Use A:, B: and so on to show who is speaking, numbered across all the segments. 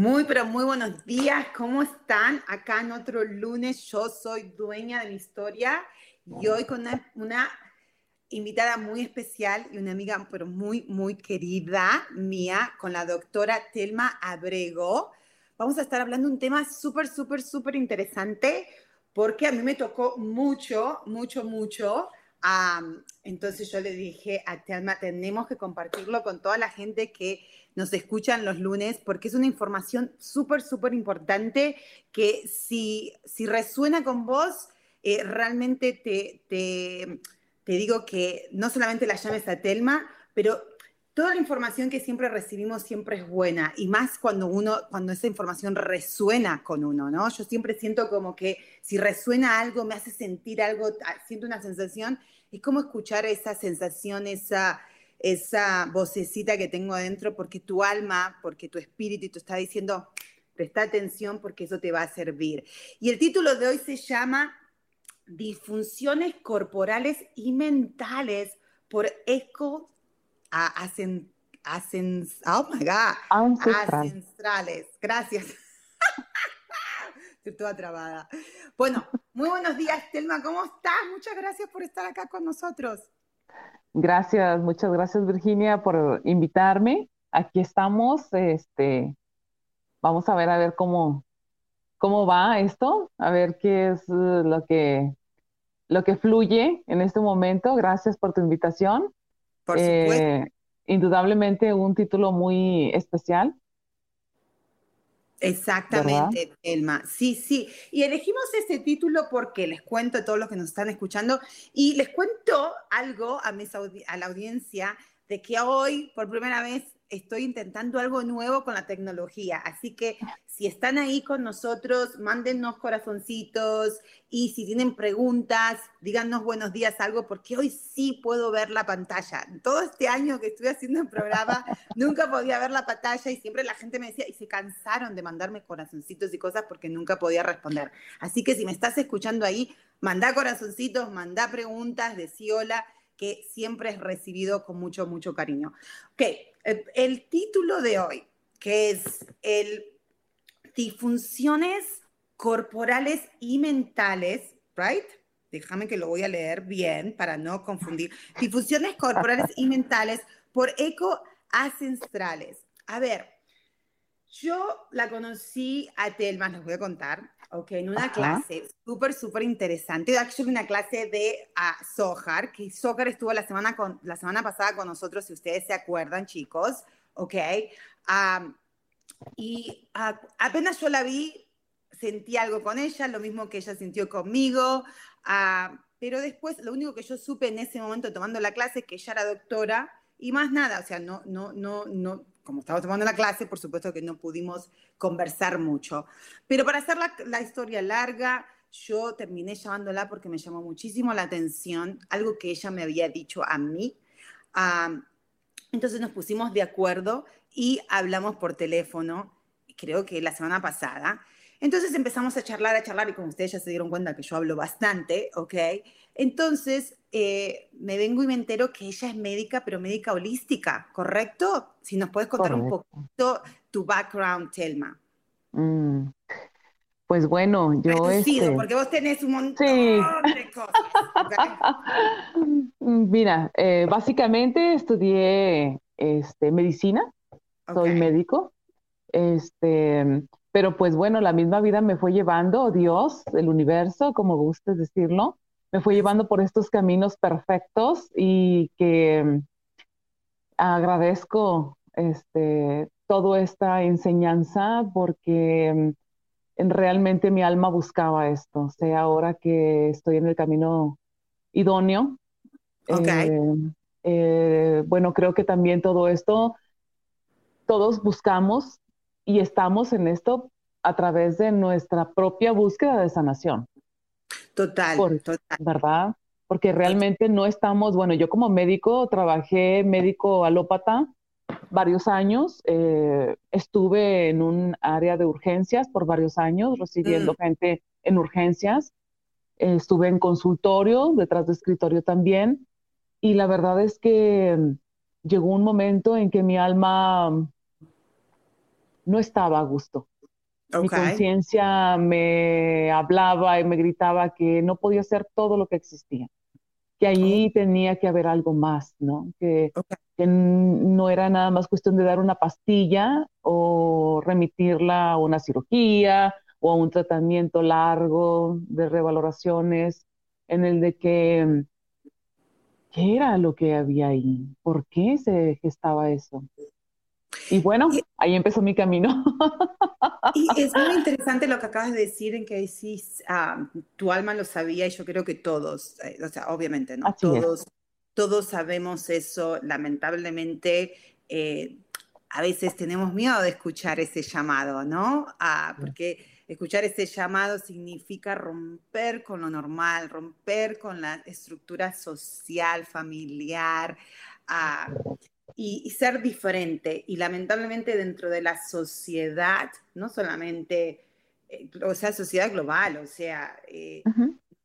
A: Muy, pero muy buenos días. ¿Cómo están? Acá en otro lunes, yo soy dueña de mi historia y hoy con una, invitada muy especial y una amiga, pero muy, muy querida mía, con la doctora Telma Abrego. Vamos a estar hablando un tema súper, súper, súper interesante porque a mí me tocó mucho, mucho, mucho. Entonces yo le dije a Telma, tenemos que compartirlo con toda la gente que nos escuchan los lunes, porque es una información súper, súper importante que si, si resuena con vos, eh, realmente te, te, te digo que no solamente la llames a Telma, pero toda la información que siempre recibimos siempre es buena y más cuando uno cuando esa información resuena con uno, ¿no? Yo siempre siento como que si resuena algo me hace sentir algo, ah, siento una sensación, es como escuchar esa sensación, esa esa vocecita que tengo adentro, porque tu alma, porque tu espíritu te está diciendo, presta atención porque eso te va a servir. Y el título de hoy se llama Disfunciones corporales y mentales por eco a, oh my God, ancestrales. Gracias. Estoy toda trabada. Bueno, muy buenos días, Telma. ¿Cómo estás? Muchas gracias por estar acá con nosotros.
B: Gracias, muchas gracias Virginia por invitarme. Aquí estamos, este, vamos a ver a ver cómo, cómo va esto, a ver qué es eh, lo que, lo que fluye en este momento. Gracias por tu invitación.
A: Por supuesto. Eh,
B: indudablemente un título muy especial
A: Exactamente, Elma. Sí, sí. Y elegimos este título porque les cuento a todos los que nos están escuchando y les cuento algo a, mis a la audiencia de que hoy, por primera vez, estoy intentando algo nuevo con la tecnología. Así que si están ahí con nosotros, mándennos corazoncitos y si tienen preguntas, díganos buenos días, algo, porque hoy sí puedo ver la pantalla. Todo este año que estuve haciendo el programa, nunca podía ver la pantalla y siempre la gente me decía, y se cansaron de mandarme corazoncitos y cosas porque nunca podía responder. Así que si me estás escuchando ahí, manda corazoncitos, manda preguntas, decí hola que siempre es recibido con mucho, mucho cariño. Ok, el, título de hoy, que es el disfunciones corporales y mentales, right? Déjame que lo voy a leer bien para no confundir. Disfunciones corporales y mentales por eco ancestrales. A ver, yo la conocí a Telma, les voy a contar, ok, en una clase súper, súper interesante. Actually, una clase de uh, Sohar, que Sohar estuvo la semana, con, la semana pasada con nosotros, si ustedes se acuerdan, chicos, ok. y apenas yo la vi, sentí algo con ella, lo mismo que ella sintió conmigo, pero después lo único que yo supe en ese momento tomando la clase es que ella era doctora y más nada, o sea, no, no, no, no, como estaba tomando la clase, por supuesto que no pudimos conversar mucho. Pero para hacer la, historia larga, yo terminé llamándola porque me llamó muchísimo la atención algo que ella me había dicho a mí. entonces nos pusimos de acuerdo y hablamos por teléfono, creo que la semana pasada. Entonces empezamos a charlar, a charlar y como ustedes ya se dieron cuenta que yo hablo bastante, ¿ok? Entonces eh, me vengo y me entero que ella es médica, pero médica holística, ¿correcto? Si nos puedes contar un poquito tu background, Telma.
B: Mm, pues bueno, yo...
A: Este porque vos tenés un montón de cosas.
B: Mira, eh, básicamente estudié este, medicina, soy médico, este, pero pues bueno, la misma vida me fue llevando, Dios, el universo, como gustes decirlo, me fue llevando por estos caminos perfectos y que agradezco este, toda esta enseñanza porque realmente mi alma buscaba esto. Sé ahora que estoy en el camino idóneo. Eh, eh, bueno, creo que también todo esto, todos buscamos y estamos en esto a través de nuestra propia búsqueda de sanación.
A: Total, total.
B: ¿Verdad? Porque realmente no estamos, bueno, yo como médico trabajé médico alópata varios años, eh, estuve en un área de urgencias por varios años, recibiendo mm. gente en urgencias, estuve en consultorio, detrás de escritorio también, y la verdad es que llegó un momento en que mi alma no estaba a gusto. Mi conciencia me hablaba y me gritaba que no podía hacer todo lo que existía, que allí oh. tenía que haber algo más, ¿no? Que, que, no era nada más cuestión de dar una pastilla o remitirla a una cirugía o a un tratamiento largo de revaloraciones, en el de que, ¿qué era lo que había ahí? ¿Por qué se gestaba eso? Y bueno, ahí empezó mi camino.
A: Y es muy interesante lo que acabas de decir en que decís, ah, tu alma lo sabía y yo creo que todos, eh, o sea, obviamente, ¿no? todos, todos sabemos eso, lamentablemente. Eh, a veces tenemos miedo de escuchar ese llamado, ¿no? Ah, porque escuchar ese llamado significa romper con lo normal, romper con la estructura social, familiar, ah, y, ser diferente. Y lamentablemente dentro de la sociedad, no solamente, eh, o sea, sociedad global, o sea, eh,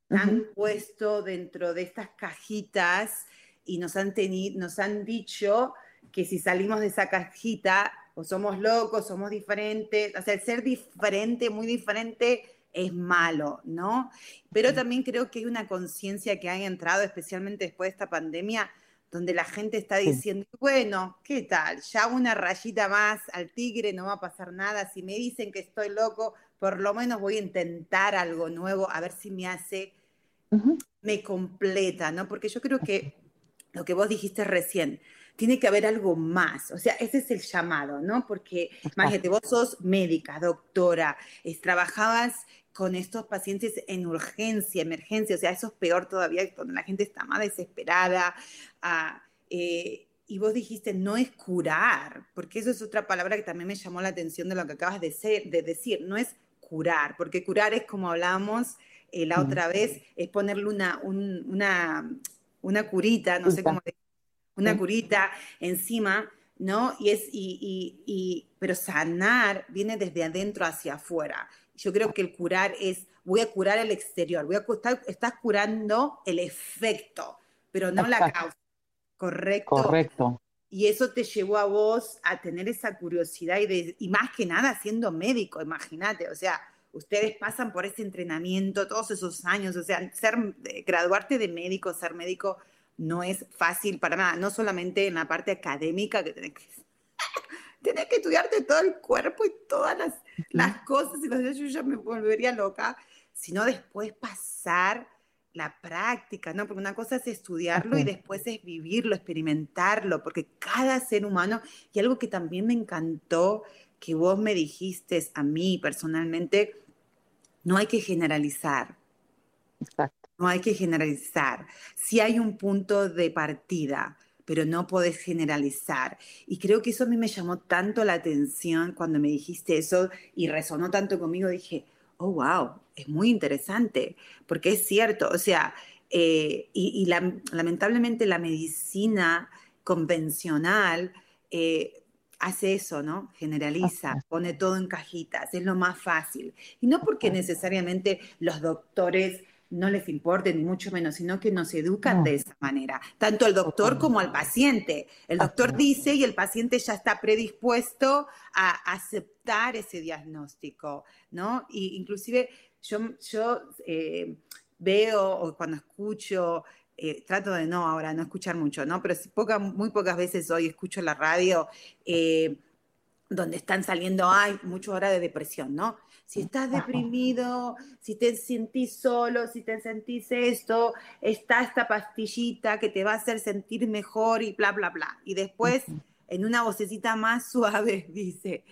A: han puesto dentro de estas cajitas y nos han, nos han dicho que si salimos de esa cajita, o somos locos, somos diferentes, o sea, el ser diferente, muy diferente, es malo, ¿no? Pero también creo que hay una conciencia que ha entrado, especialmente después de esta pandemia, donde la gente está diciendo, bueno, ¿qué tal? Ya una rayita más al tigre, no va a pasar nada. Si me dicen que estoy loco, por lo menos voy a intentar algo nuevo, a ver si me hace, me completa, ¿no? Porque yo creo que lo que vos dijiste recién, tiene que haber algo más. O sea, ese es el llamado, ¿no? Porque, imagínate, vos sos médica, doctora, trabajabas con estos pacientes en urgencia, emergencia, o sea, eso es peor todavía, donde la gente está más desesperada. Ah, eh, y vos dijiste, no es curar, porque eso es otra palabra que también me llamó la atención de lo que acabas de, de decir, no es curar, porque curar es como hablamos eh, la otra vez, es ponerle una, una, una curita, no sé cómo decir, una curita encima, ¿no? Y es, y, y, pero sanar viene desde adentro hacia afuera. Yo creo que el curar es, voy a curar el exterior, voy a estar, estás curando el efecto, pero no la causa. ¿Correcto?
B: Correcto.
A: Y eso te llevó a vos a tener esa curiosidad y, de, y más que nada siendo médico, imagínate, o sea, ustedes pasan por ese entrenamiento todos esos años, o sea, ser, graduarte de médico, ser médico no es fácil para nada, no solamente en la parte académica que tenés que Tienes que estudiarte todo el cuerpo y todas las, las cosas, y yo ya me volvería loca, sino después pasar la práctica, ¿no? Porque una cosa es estudiarlo y después es vivirlo, experimentarlo, porque cada ser humano, y algo que también me encantó, que vos me dijiste a mí personalmente, no hay que generalizar.
B: Exacto.
A: No hay que generalizar. Si hay un punto de partida, pero no podés generalizar. Y creo que eso a mí me llamó tanto la atención cuando me dijiste eso y resonó tanto conmigo. Dije, oh, wow, es muy interesante, porque es cierto, o sea, eh, y, lamentablemente la medicina convencional eh, hace eso, ¿no? Generaliza, pone todo en cajitas, es lo más fácil. Y no porque necesariamente los doctores no les importe, ni mucho menos, sino que nos educan de esa manera, tanto al doctor como al paciente. El doctor dice y el paciente ya está predispuesto a aceptar ese diagnóstico, ¿no? Y inclusive yo, yo eh, veo o cuando escucho, eh, trato de no ahora, no escuchar mucho, ¿no? Pero muy pocas veces hoy escucho la radio eh, donde están saliendo, hay mucho hora de depresión, ¿no? Si estás deprimido, si te sentís solo, si te sentís esto, está esta pastillita que te va a hacer sentir mejor y bla, bla, bla. Y después, en una vocecita más suave, dice,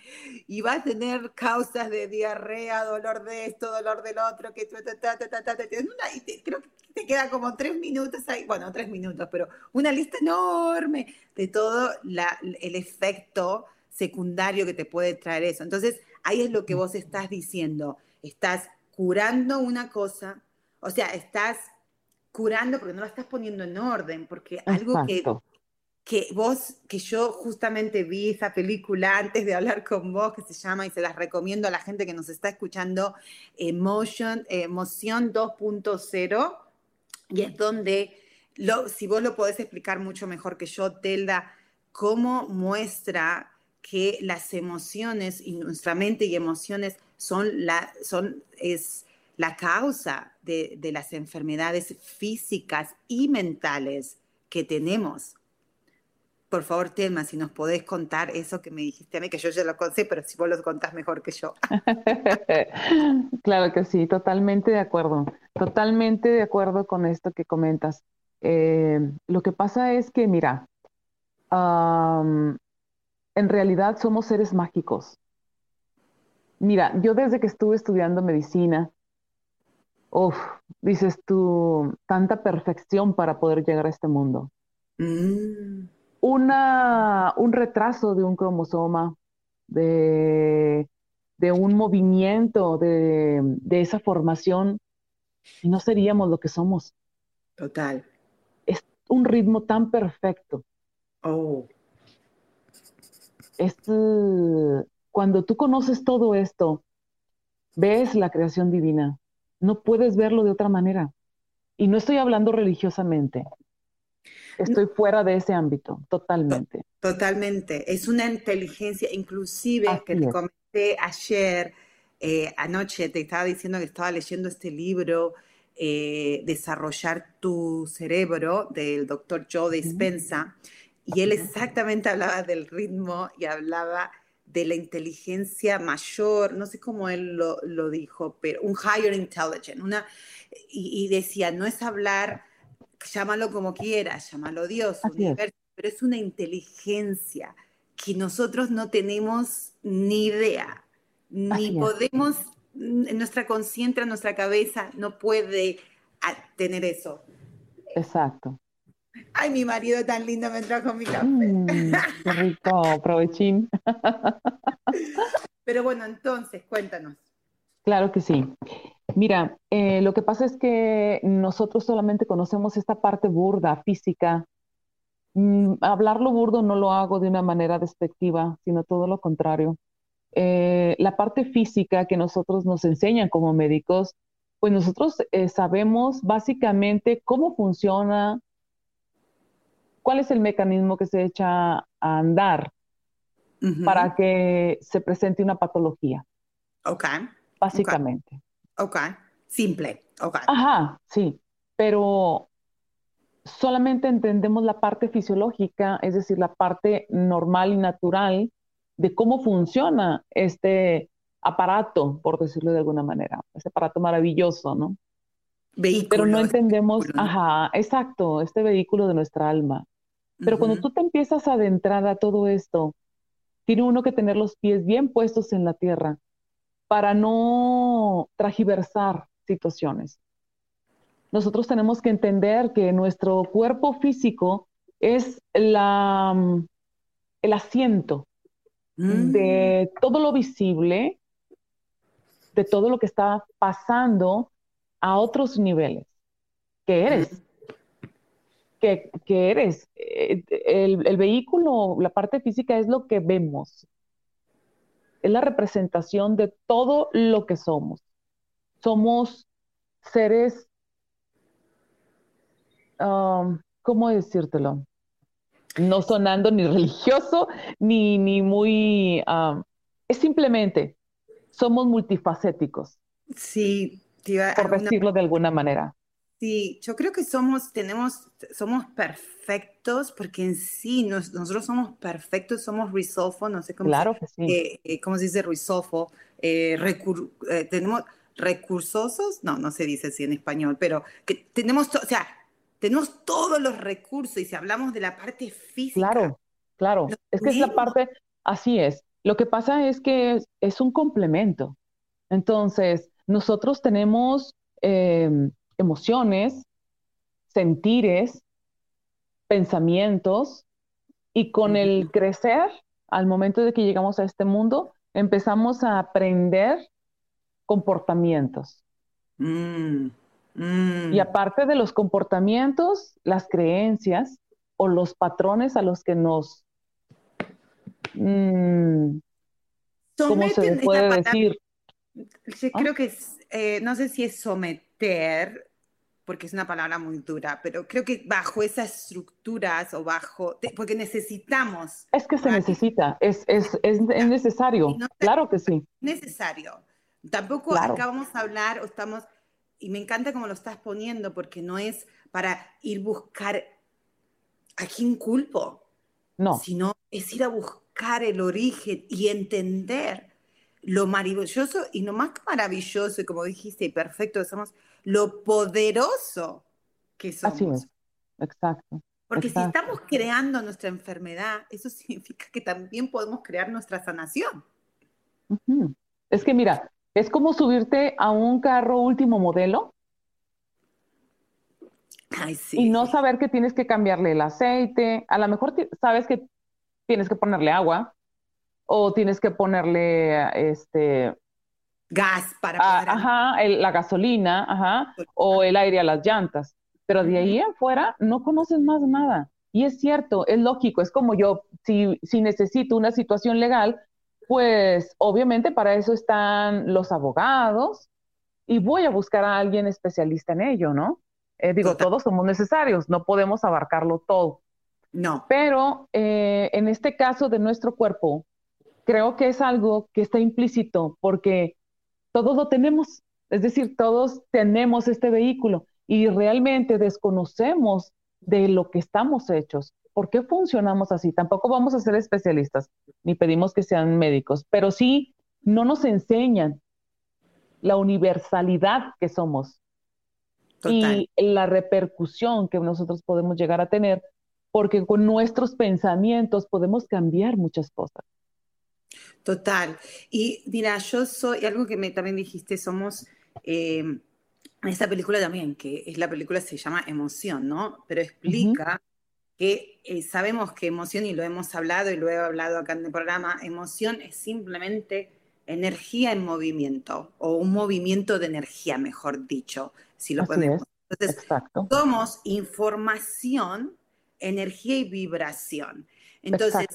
A: y va a tener causas de diarrea, dolor de esto, dolor del otro, que y creo que te queda como tres minutos ahí, bueno, tres minutos, pero una lista enorme de todo el efecto secundario que te puede traer eso. Entonces, ahí es lo que vos estás diciendo. Estás curando una cosa, o sea, estás curando porque no la estás poniendo en orden, porque algo que, que vos, que yo justamente vi esa película antes de hablar con vos, que se llama, y se las recomiendo a la gente que nos está escuchando, Emotion, Emoción 2.0, y es donde, lo, si vos lo podés explicar mucho mejor que yo, Telda, cómo muestra que las emociones y nuestra mente y emociones son la, son, es la causa de, de las enfermedades físicas y mentales que tenemos. Por favor, Telma, si nos podés contar eso que me dijiste a mí, que yo ya lo conté, pero si vos lo contás mejor que yo.
B: claro que sí, totalmente de acuerdo, totalmente de acuerdo con esto que comentas. Eh, lo que pasa es que, mira, en realidad somos seres mágicos. Mira, yo desde que estuve estudiando medicina, uff, dices tú, tanta perfección para poder llegar a este mundo. Mm. Una, un retraso de un cromosoma, de, de un movimiento, de, de, esa formación, y no seríamos lo que somos.
A: Total.
B: Es un ritmo tan perfecto.
A: Oh
B: es cuando tú conoces todo esto, ves la creación divina, no puedes verlo de otra manera. Y no estoy hablando religiosamente. Estoy fuera de ese ámbito, totalmente.
A: Totalmente. Es una inteligencia, inclusive, que te comenté ayer, eh, anoche, te estaba diciendo que estaba leyendo este libro, eh, Desarrollar tu cerebro, del doctor Joe Dispensa. Y él exactamente hablaba del ritmo y hablaba de la inteligencia mayor, no sé cómo él lo, lo dijo, pero un higher intelligence, una, y, decía, no es hablar, llámalo como quieras, llámalo Dios, pero es una inteligencia que nosotros no tenemos ni idea, ni podemos, en nuestra conciencia, nuestra cabeza no puede tener eso.
B: Exacto.
A: Ay, mi marido tan lindo me trajo mi café.
B: Mm, qué rico, provechín.
A: Pero bueno, entonces, cuéntanos.
B: Claro que sí. Mira, eh, lo que pasa es que nosotros solamente conocemos esta parte burda, física. Mm, hablarlo burdo no lo hago de una manera despectiva, sino todo lo contrario. Eh, la parte física que nosotros nos enseñan como médicos, pues nosotros eh, sabemos básicamente cómo funciona cuál es el mecanismo que se echa a andar para que se presente una patología.
A: Ok.
B: Básicamente.
A: Ok. Simple. Ok.
B: Ajá, sí. Pero solamente entendemos la parte fisiológica, es decir, la parte normal y natural de cómo funciona este aparato, por decirlo de alguna manera, ese aparato maravilloso, ¿no?
A: Vehículo.
B: Pero no entendemos, ajá, exacto, este vehículo de nuestra alma. Pero cuando tú te empiezas a adentrar a todo esto, tiene uno que tener los pies bien puestos en la tierra para no tragiversar situaciones. Nosotros tenemos que entender que nuestro cuerpo físico es la, mm, el asiento de mm. todo lo visible, de todo lo que está pasando a otros niveles, que eres que, eres. Eh, el, vehículo, la parte física es lo que vemos. Es la representación de todo lo que somos. Somos seres, um, ¿cómo decírtelo? No sonando ni religioso, ni, ni muy... Um, es simplemente, somos multifacéticos.
A: Sí,
B: por decirlo de alguna manera.
A: Sí, yo creo que somos, tenemos, somos perfectos porque en sí nosotros somos perfectos, somos risolfo, no sé cómo,
B: claro que sí.
A: Eh, eh, ¿cómo se dice risolfo? eh, eh, tenemos recursosos, no, no se dice así en español, pero que tenemos, o sea, tenemos todos los recursos y si hablamos de la parte física.
B: Claro, claro, es que es la parte, así es. Lo que pasa es que es, un complemento. Entonces, nosotros tenemos em, emociones, sentires, pensamientos, y con el crecer, al momento de que llegamos a este mundo, empezamos a aprender comportamientos. Mm, mm. Y aparte de los comportamientos, las creencias o los patrones a los que nos... Mm, ¿Cómo se puede decir?
A: Yo ¿Ah? creo que eh, no sé si es someter, porque es una palabra muy dura, pero creo que bajo esas estructuras o bajo, porque necesitamos.
B: Es que se necesita, es, es, es, necesario, claro que sí.
A: Necesario. Tampoco acá vamos a hablar o estamos, y me encanta cómo lo estás poniendo, porque no es para ir buscar a quién culpo, no. sino es ir a buscar el origen y entender lo maravilloso y no más maravilloso, y como dijiste, y perfecto, somos lo poderoso que somos.
B: Así es, exacto.
A: Porque si estamos creando nuestra enfermedad, eso significa que también podemos crear nuestra sanación.
B: Es que mira, es como subirte a un carro último modelo y no saber que tienes que cambiarle el aceite. A lo mejor sabes que tienes que ponerle agua o tienes que ponerle este
A: gas para
B: ah, ajá, la gasolina, ajá, o el aire a las llantas. Pero de ahí en fuera no conoces más nada. Y es cierto, es lógico, es como yo, si, si necesito una situación legal, pues obviamente para eso están los abogados y voy a buscar a alguien especialista en ello, ¿no? Eh, digo, todos somos necesarios, no podemos abarcarlo todo.
A: No.
B: Pero eh, en este caso de nuestro cuerpo, creo que es algo que está implícito porque todos lo tenemos, es decir, todos tenemos este vehículo y realmente desconocemos de lo que estamos hechos. ¿Por qué funcionamos así? Tampoco vamos a ser especialistas, ni pedimos que sean médicos, pero sí no nos enseñan la universalidad que somos y la repercusión que nosotros podemos llegar a tener, porque con nuestros pensamientos podemos cambiar muchas cosas.
A: Total. Y mira, yo soy, algo que me, también dijiste, somos, eh, en esta película también, que es la película se llama Emoción, ¿no? Pero explica que eh, sabemos que emoción, y lo hemos hablado y lo he hablado acá en el programa, emoción es simplemente energía en movimiento, o un movimiento de energía, mejor dicho, si lo podemos. Entonces, somos información, energía y vibración. Entonces,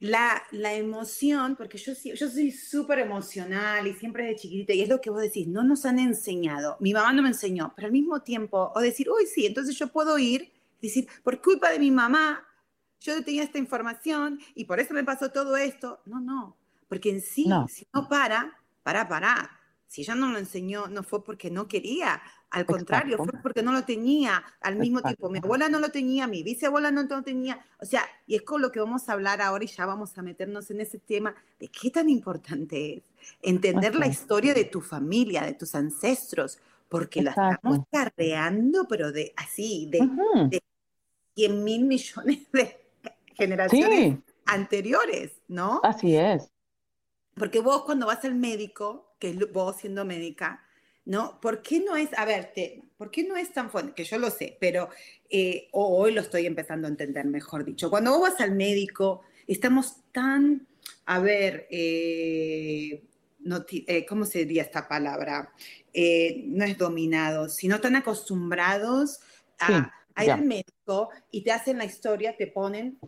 A: la, la, emoción, porque yo, yo soy súper emocional y siempre de chiquitita, y es lo que vos decís, no nos han enseñado, mi mamá no me enseñó, pero al mismo tiempo, o decir, uy, sí, entonces yo puedo ir decir, por culpa de mi mamá, yo tenía esta información y por eso me pasó todo esto. No, no, porque en sí, si no para, para, para. Si ella no lo enseñó, no fue porque no quería, al contrario, fue porque no lo tenía al mismo tiempo. Mi abuela no lo tenía, mi bisabuela no lo tenía. O sea, y es con lo que vamos a hablar ahora y ya vamos a meternos en ese tema de qué tan importante es entender la historia de tu familia, de tus ancestros, porque la estamos carreando, pero de así, de, 100 mil millones de generaciones anteriores, ¿no?
B: Así es.
A: Porque vos cuando vas al médico, que vos siendo médica, ¿no? ¿Por qué no es, a ver, ¿por qué no es tan fuerte? Que yo lo sé, pero eh, hoy lo estoy empezando a entender, mejor dicho. Cuando vos vas al médico, estamos tan, a ver, eh, eh, ¿cómo se diría esta palabra? no es dominados, sino tan acostumbrados a, ir al médico y te hacen la historia, te ponen,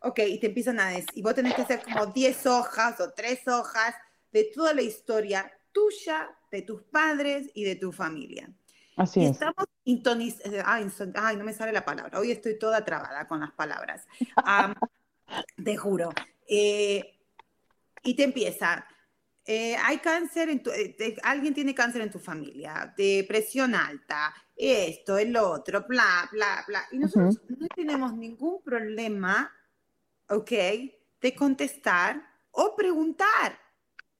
A: ok, y te empiezan a decir, y vos tenés que hacer como 10 hojas o 3 hojas de toda la historia tuya, de tus padres y de tu familia.
B: Así es.
A: Estamos eh, ay, no me sale la palabra. Hoy estoy toda trabada con las palabras. te juro. Eh, y te empieza. Eh, hay cáncer, en tu, alguien tiene cáncer en tu familia, depresión alta, esto, el otro, bla, bla, bla. Y nosotros no tenemos ningún problema, ¿ok? De contestar o preguntar.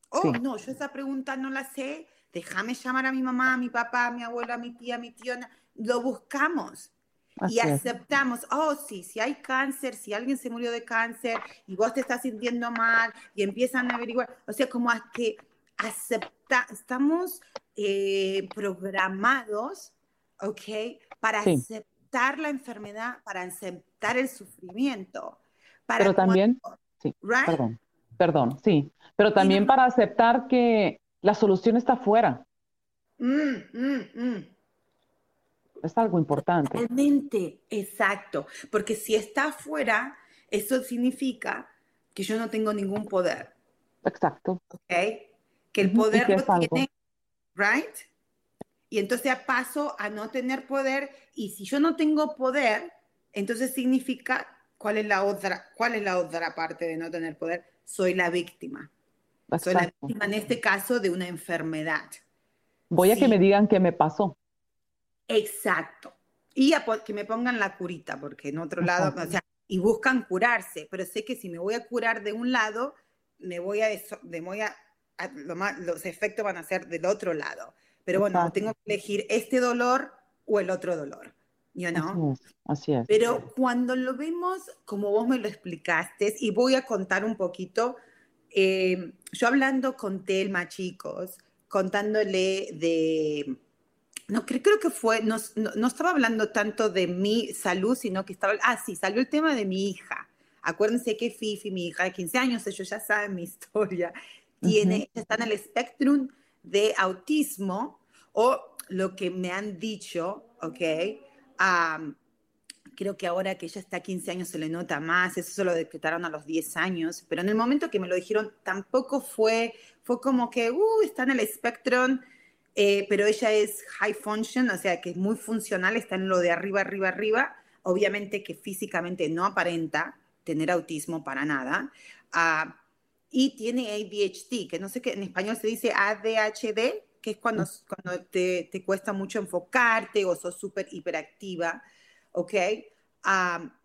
A: Oh, no, yo esa pregunta no la sé. Déjame llamar a mi mamá, a mi papá, a mi abuela, a mi tía, a mi tío. Lo buscamos y aceptamos, oh sí, si hay cáncer, si alguien se murió de cáncer y vos te estás sintiendo mal y empiezan a averiguar, o sea, como a que acepta, estamos eh, programados, ¿ok? Para aceptar la enfermedad, para aceptar el sufrimiento. Para
B: Pero también, sí, perdón, perdón, sí, pero también para aceptar que la solución está afuera. Mm, mm, mm. Es algo importante.
A: Realmente, exacto. Porque si está afuera, eso significa que yo no tengo ningún poder.
B: Exacto.
A: ¿Ok? Que el poder lo tiene, ¿right? Y entonces paso a no tener poder. Y si yo no tengo poder, entonces significa, ¿cuál es la otra, cuál es la otra parte de no tener poder? Soy la víctima. Soy la víctima en este caso de una enfermedad.
B: Voy a que me digan qué me pasó.
A: Exacto. Y a que me pongan la curita, porque en otro lado, o sea, y buscan curarse, pero sé que si me voy a curar de un lado, me voy a, me voy a, los efectos van a ser del otro lado. Pero bueno, tengo que elegir este dolor o el otro dolor. You know?
B: así, es,
A: Pero cuando lo vemos como vos me lo explicaste, y voy a contar un poquito, eh, yo hablando con Telma, chicos, contándole de no, creo, que fue, no, no, estaba hablando tanto de mi salud, sino que estaba, ah, sí, salió el tema de mi hija. Acuérdense que Fifi, mi hija de 15 años, ellos ya saben mi historia, tiene, está en el espectro de autismo o lo que me han dicho, ¿ok? Creo que ahora que ella está 15 años se le nota más, eso se lo decretaron a los 10 años, pero en el momento que me lo dijeron tampoco fue, fue como que, uh, está en el espectro eh, pero ella es high function, o sea que es muy funcional, está en lo de arriba, arriba, arriba. Obviamente que físicamente no aparenta tener autismo para nada. Ah, y tiene ADHD, que no sé qué, en español se dice ADHD, que es cuando, cuando te, te cuesta mucho enfocarte o sos súper hiperactiva, ¿ok? Ah,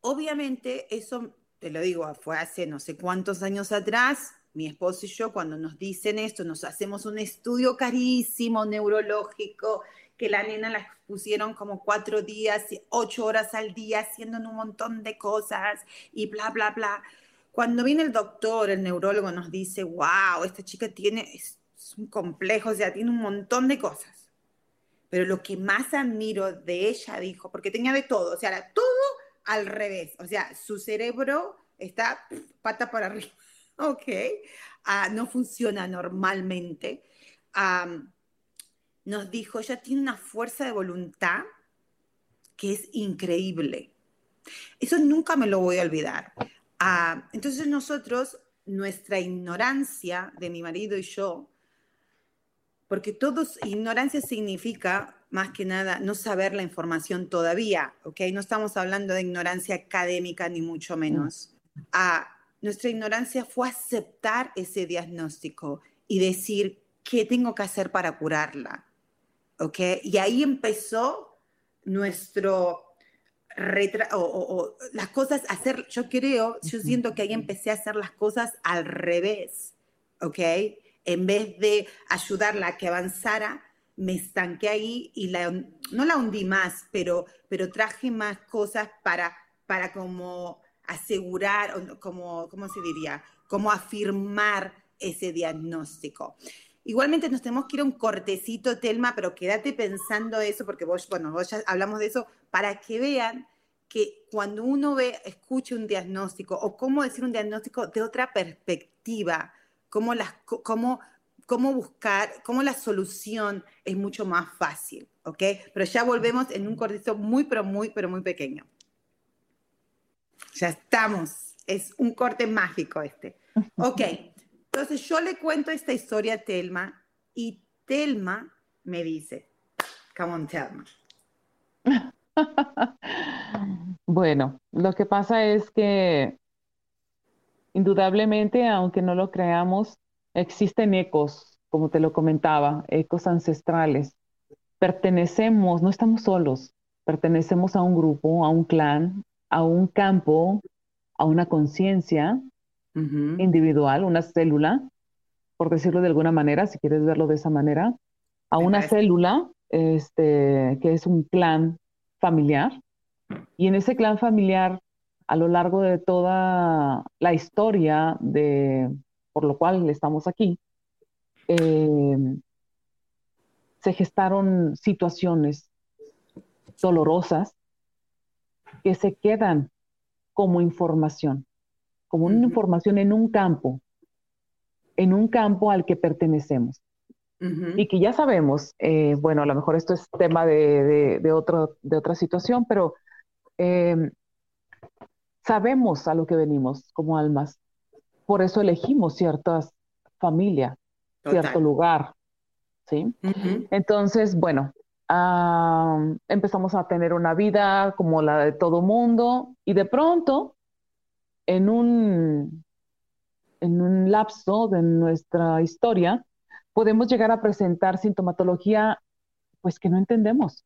A: obviamente eso, te lo digo, fue hace no sé cuántos años atrás, mi esposo y yo, cuando nos dicen esto, nos hacemos un estudio carísimo neurológico, que la nena la pusieron como cuatro días, ocho horas al día, haciendo un montón de cosas y bla, bla, bla. Cuando viene el doctor, el neurólogo nos dice, wow, esta chica tiene, es, un complejo, o sea, tiene un montón de cosas. Pero lo que más admiro de ella, dijo, porque tenía de todo, o sea, era todo al revés, o sea, su cerebro está pata para arriba ok, ah, no funciona normalmente. nos dijo, ella tiene una fuerza de voluntad que es increíble. Eso nunca me lo voy a olvidar. Ah, entonces nosotros, nuestra ignorancia de mi marido y yo, porque todos, ignorancia significa más que nada no saber la información todavía, ¿ok? No estamos hablando de ignorancia académica ni mucho menos. Ah, nuestra ignorancia fue aceptar ese diagnóstico y decir, ¿qué tengo que hacer para curarla? ¿Ok? Y ahí empezó nuestro o, las cosas hacer, yo creo, yo siento que ahí empecé a hacer las cosas al revés, ¿ok? En vez de ayudarla a que avanzara, me estanqué ahí y la, no la hundí más, pero, pero traje más cosas para, para como asegurar, como, ¿cómo se diría? Como afirmar ese diagnóstico. Igualmente nos tenemos que ir a un cortecito, Telma, pero quédate pensando eso, porque vos, bueno, vos ya hablamos de eso, para que vean que cuando uno ve, escucha un diagnóstico o cómo decir un diagnóstico de otra perspectiva, cómo, las, cómo, cómo buscar, cómo la solución es mucho más fácil, ¿ok? Pero ya volvemos en un cortecito muy, pero muy, pero muy pequeño. Ya estamos. Es un corte mágico este. Ok. Entonces yo le cuento esta historia a Telma y Telma me dice, come on, Telma.
B: Bueno, lo que pasa es que indudablemente, aunque no lo creamos, existen ecos, como te lo comentaba, ecos ancestrales. Pertenecemos, no estamos solos, pertenecemos a un grupo, a un clan, a un campo, a una conciencia individual, una célula, por decirlo de alguna manera, si quieres verlo de esa manera, a una célula, este, que es un clan familiar. Y en ese clan familiar, a lo largo de toda la historia de, por lo cual estamos aquí, eh, se gestaron situaciones dolorosas que se quedan como información, como una información en un campo, en un campo al que pertenecemos. Y que ya sabemos, eh, bueno, a lo mejor esto es tema de, de, otro, de otra situación, pero em, sabemos a lo que venimos como almas. Por eso elegimos ciertas familias, cierto lugar. ¿sí? Entonces, bueno, empezamos a tener una vida como la de todo mundo y de pronto, en un, en un lapso de nuestra historia, podemos llegar a presentar sintomatología pues que no entendemos,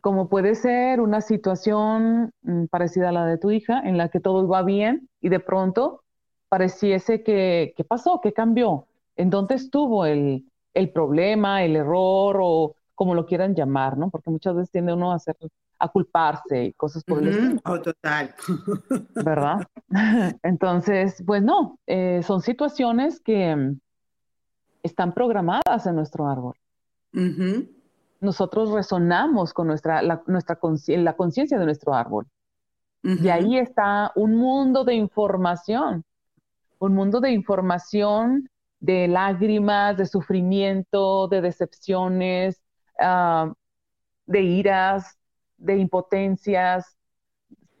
B: como puede ser una situación mm, parecida a la de tu hija, en la que todo va bien y de pronto pareciese que, ¿qué pasó? ¿Qué cambió? ¿En dónde estuvo el, el problema, el error o como lo quieran llamar, ¿no? Porque muchas veces tiende uno a hacer a culparse y cosas por el estilo.
A: Oh, total.
B: ¿Verdad? Entonces, pues no, eh, son situaciones que mm, están programadas en nuestro árbol. Nosotros resonamos con nuestra, la, nuestra la conciencia de nuestro árbol. Y ahí está un mundo de información, un mundo de información de lágrimas, de sufrimiento, de decepciones, ah, de iras, de impotencias,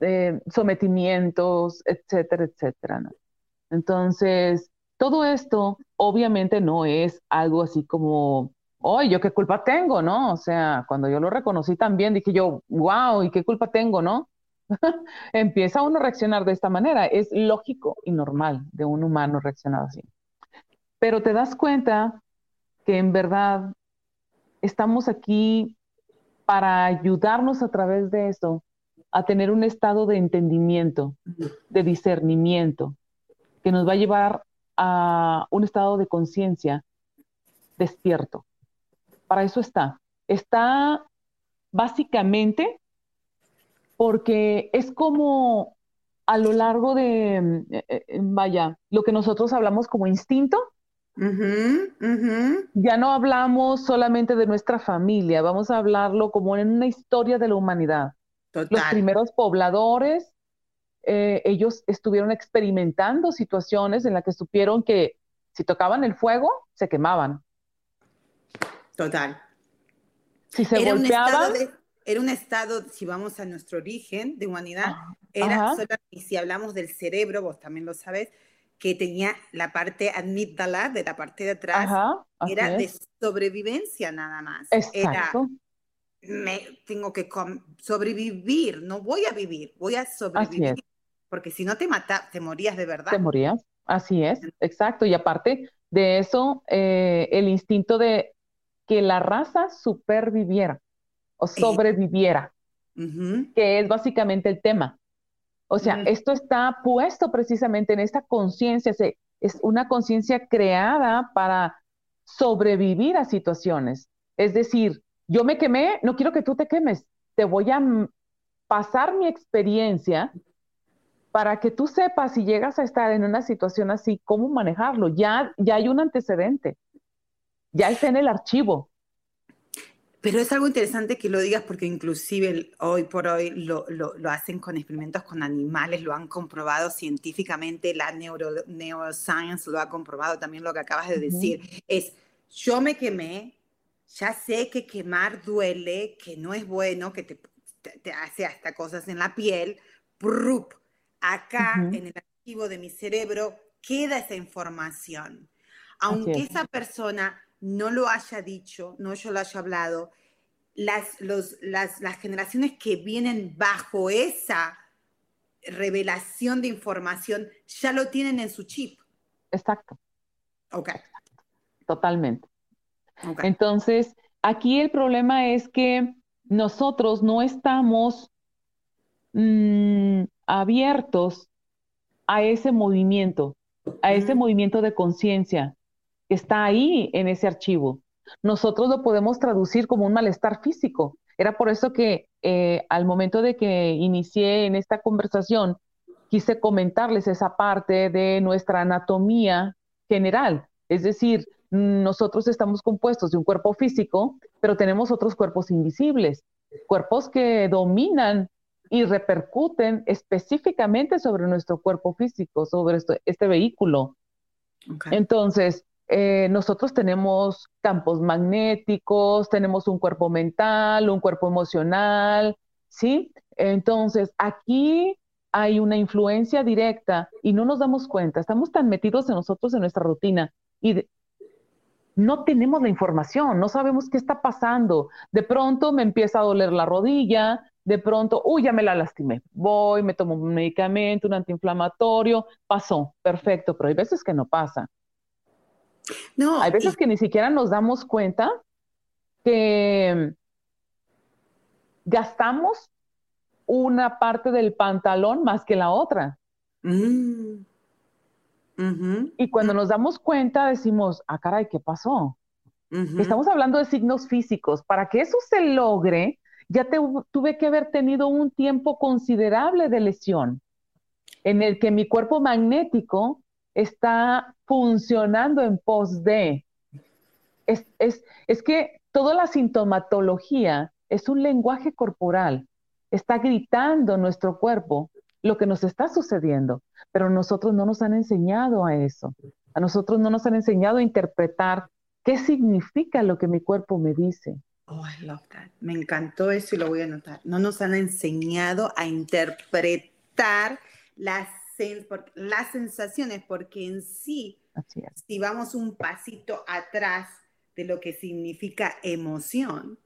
B: de sometimientos, etcétera, etcétera. Entonces, todo esto obviamente no es algo así como, oye, ¿yo qué culpa tengo, no? O sea, cuando yo lo reconocí también, dije yo, wow, ¿y qué culpa tengo, no? Empieza uno a reaccionar de esta manera. Es lógico y normal de un humano reaccionar así. Pero te das cuenta que en verdad estamos aquí para ayudarnos a través de eso a tener un estado de entendimiento, de discernimiento, que nos va a llevar a un estado de conciencia despierto. Para eso está. Está básicamente porque es como a lo largo de, eh, eh, vaya, lo que nosotros hablamos como instinto, ya no hablamos solamente de nuestra familia, vamos a hablarlo como en una historia de la humanidad. Los primeros pobladores, eh, ellos estuvieron experimentando situaciones en las que supieron que si tocaban el fuego, se quemaban.
A: Total.
B: Si se era golpeaban...
A: Un era un estado, si vamos a nuestro origen de humanidad, era y si hablamos del cerebro, vos también lo sabes, que tenía la parte amígdala de la parte de atrás, era de sobrevivencia nada más.
B: Exacto.
A: Era, me, tengo que sobrevivir, no voy a vivir, voy a sobrevivir. Porque si no te mata, te morías de verdad.
B: Te morías, así es, exacto. Y aparte de eso, eh, el instinto de que la raza superviviera o sobreviviera, que es básicamente el tema. O sea, esto está puesto precisamente en esta conciencia, es una conciencia creada para sobrevivir a situaciones. Es decir, yo me quemé, no quiero que tú te quemes, te voy a pasar mi experiencia para que tú sepas si llegas a estar en una situación así, cómo manejarlo. Ya, ya hay un antecedente, ya está en el archivo.
A: Pero es algo interesante que lo digas porque inclusive hoy por hoy lo, lo, hacen con experimentos con animales, lo han comprobado científicamente, la neuro, neuroscience lo ha comprobado también lo que acabas de decir. Es, yo me quemé, ya sé que quemar duele, que no es bueno, que te, te, hace hasta cosas en la piel. Prup, acá en el archivo de mi cerebro queda esa información. Aunque esa persona no lo haya dicho, no yo lo haya hablado, las, los, las, las generaciones que vienen bajo esa revelación de información ya lo tienen en su chip.
B: Exacto.
A: Ok.
B: Totalmente. Entonces, aquí el problema es que nosotros no estamos mm, abiertos a ese movimiento, a ese movimiento de conciencia, está ahí en ese archivo. Nosotros lo podemos traducir como un malestar físico. Era por eso que eh, al momento de que inicié en esta conversación, quise comentarles esa parte de nuestra anatomía general. Es decir, nosotros estamos compuestos de un cuerpo físico, pero tenemos otros cuerpos invisibles, cuerpos que dominan y repercuten específicamente sobre nuestro cuerpo físico, sobre este vehículo. Entonces, eh, nosotros tenemos campos magnéticos, tenemos un cuerpo mental, un cuerpo emocional, ¿sí? Entonces, aquí hay una influencia directa y no nos damos cuenta, estamos tan metidos en nosotros, en nuestra rutina, y no tenemos la información, no sabemos qué está pasando. De pronto me empieza a doler la rodilla, de pronto, uy, ya me la lastimé. Voy, me tomo un medicamento, un antiinflamatorio, pasó, perfecto, pero hay veces que no pasa. No. Hay veces que ni siquiera nos damos cuenta que gastamos una parte del pantalón más que la otra. Mm. Y cuando nos damos cuenta decimos, ah, caray, ¿qué pasó? Estamos hablando de signos físicos. Para que eso se logre, ya tuve que haber tenido un tiempo considerable de lesión en el que mi cuerpo magnético está funcionando en pos de. Es, es que toda la sintomatología es un lenguaje corporal. Está gritando nuestro cuerpo lo que nos está sucediendo, pero nosotros no nos han enseñado a eso. A nosotros no nos han enseñado a interpretar qué significa lo que mi cuerpo me dice.
A: Oh, I love that. Me encantó eso y lo voy a anotar. No nos han enseñado a interpretar las, las sensaciones, porque en sí, si vamos un pasito atrás de lo que significa emoción,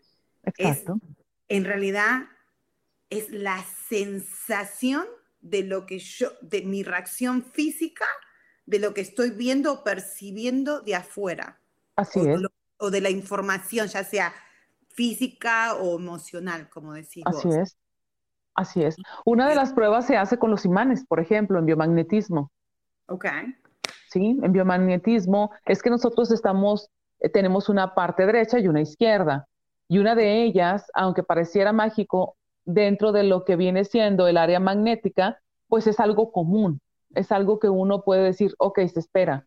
A: en realidad es la sensación de lo que yo, de mi reacción física, de lo que estoy viendo o percibiendo de afuera.
B: Así es.
A: o de la información, ya sea física o emocional, como decís
B: Así es. Así es. Una de las pruebas se hace con los imanes, por ejemplo, en biomagnetismo.
A: Ok.
B: Sí, en biomagnetismo es que nosotros estamos, eh, tenemos una parte derecha y una izquierda. Y una de ellas, aunque pareciera mágico, dentro de lo que viene siendo el área magnética, pues es algo común, es algo que uno puede decir, ok, se espera,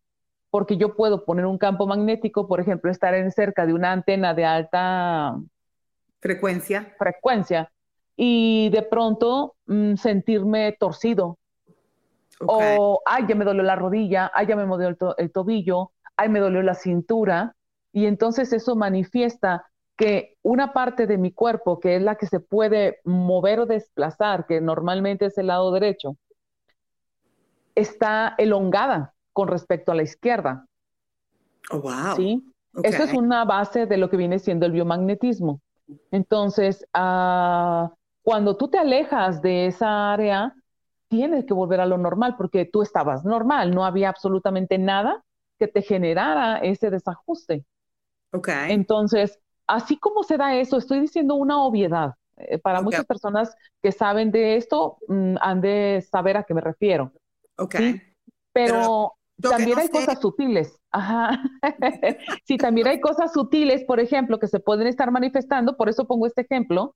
B: porque yo puedo poner un campo magnético, por ejemplo, estar en cerca de una antena de alta
A: frecuencia,
B: frecuencia y de pronto mm, sentirme torcido. O, ay, ya me dolió la rodilla, ay, ya me dolió el, el tobillo, ay, me dolió la cintura. Y entonces eso manifiesta que una parte de mi cuerpo, que es la que se puede mover o desplazar, que normalmente es el lado derecho, está elongada con respecto a la izquierda.
A: Oh, wow.
B: ¿Sí? Eso es una base de lo que viene siendo el biomagnetismo. Entonces, ah, cuando tú te alejas de esa área, tienes que volver a lo normal porque tú estabas normal, no había absolutamente nada que te generara ese desajuste.
A: Okay.
B: Entonces, así como se da eso, estoy diciendo una obviedad. Eh, para muchas personas que saben de esto, mm, han de saber a qué me refiero.
A: Ok.
B: Pero, también hay cosas sutiles. Ajá. sí, también hay cosas sutiles, por ejemplo, que se pueden estar manifestando. Por eso pongo este ejemplo,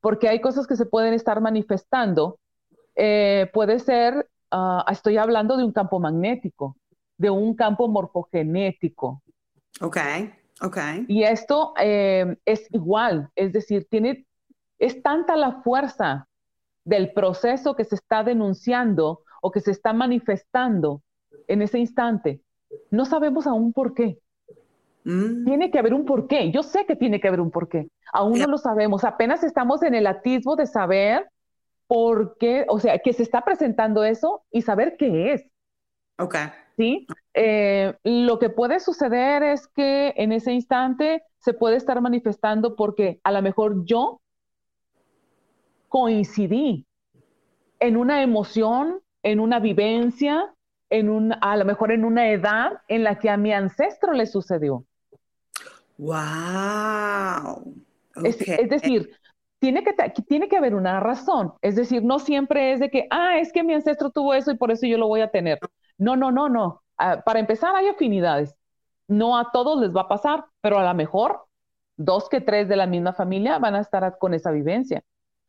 B: porque hay cosas que se pueden estar manifestando. Eh, puede ser, ah, estoy hablando de un campo magnético, de un campo morfogenético.
A: Ok.
B: Y esto eh, es igual, es decir, tiene, es tanta la fuerza del proceso que se está denunciando o que se está manifestando en ese instante. No sabemos aún por qué. Mm. Tiene que haber un porqué. Yo sé que tiene que haber un porqué. Aún no lo sabemos. Apenas estamos en el atisbo de saber por qué, o sea, que se está presentando eso y saber qué es.
A: Ok.
B: ¿Sí? Eh, lo que puede suceder es que en ese instante se puede estar manifestando porque a lo mejor yo coincidí en una emoción, en una vivencia, en un, a lo mejor en una edad en la que a mi ancestro le sucedió.
A: ¡Wow!
B: Es, decir, tiene que, tiene que haber una razón. Es decir, no siempre es de que, ah, es que mi ancestro tuvo eso y por eso yo lo voy a tener. No, no, no, no. Ah, para empezar, hay afinidades. no a todos les va a pasar, pero a lo mejor dos que tres de la misma familia van a estar con esa vivencia.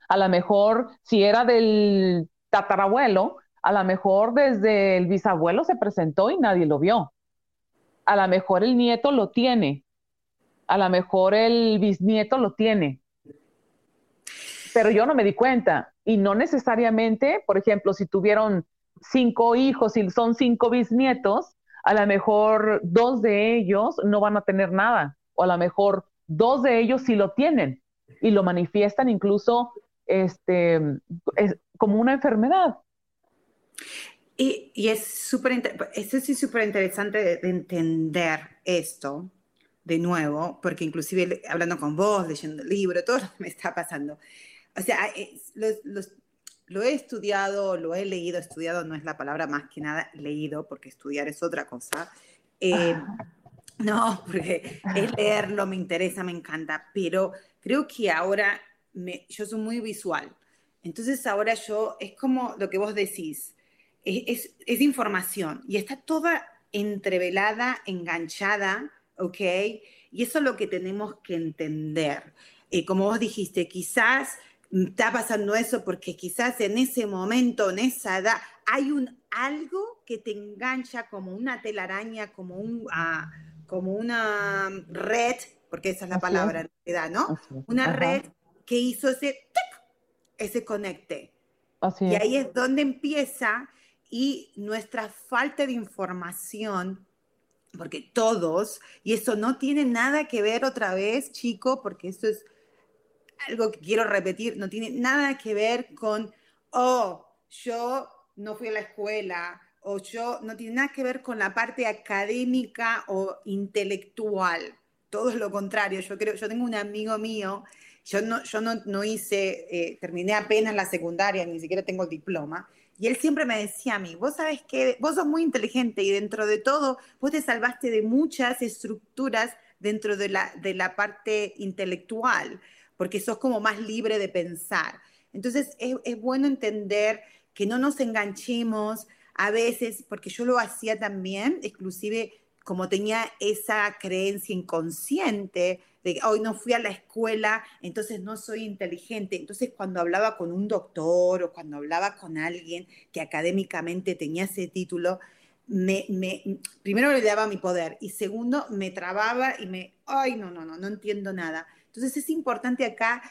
B: A lo mejor si era del tatarabuelo, a lo mejor desde el bisabuelo se presentó y nadie lo vio. A lo mejor el nieto lo tiene. A lo mejor el bisnieto lo tiene. Pero yo no me di cuenta. Y no necesariamente, por ejemplo, si tuvieron cinco hijos y son cinco bisnietos, a lo mejor dos de ellos no van a tener nada. O a lo mejor dos de ellos sí lo tienen y lo manifiestan incluso este, como una enfermedad.
A: Y, es súper, interesante de, de, esto, de nuevo, porque inclusive hablando con vos, leyendo el libro, todo lo que me está pasando. O sea, los, lo he estudiado, lo he leído, estudiado no es la palabra más que nada leído, porque estudiar es otra cosa. Eh, no, porque es leerlo, me interesa, me encanta, pero creo que ahora me, yo soy muy visual. Entonces ahora yo, es como lo que vos decís, es, es, información y está toda entrevelada, enganchada, ¿ok? Y eso es lo que tenemos que entender. Eh, como vos dijiste, quizás está pasando eso porque quizás en ese momento, en esa edad, hay un algo que te engancha como una telaraña, como, un, ah, como una red, porque esa es la palabra en realidad, ¿no? Una red que hizo ese, ese conecte. y ahí es donde empieza y nuestra falta de información, porque todos, y eso no tiene nada que ver otra vez, chico, porque eso es algo que quiero repetir, no tiene nada que ver con, oh, yo no fui a la escuela, o yo, no tiene nada que ver con la parte académica o intelectual. Todo es lo contrario. Yo creo, yo tengo un amigo mío, yo no, yo no, no hice, eh, terminé apenas la secundaria, ni siquiera tengo el diploma, y él siempre me decía a mí, vos sabes que vos sos muy inteligente y dentro de todo, vos te salvaste de muchas estructuras dentro de la, de la parte intelectual, porque sos como más libre de pensar. Entonces es, es bueno entender que no nos enganchemos a veces, porque yo lo hacía también, inclusive como tenía esa creencia inconsciente de que hoy no fui a la escuela, entonces no soy inteligente. Entonces cuando hablaba con un doctor o cuando hablaba con alguien que académicamente tenía ese título, me, primero le daba mi poder y segundo me trababa y me, ay, no, no, no, no entiendo nada. Entonces es importante acá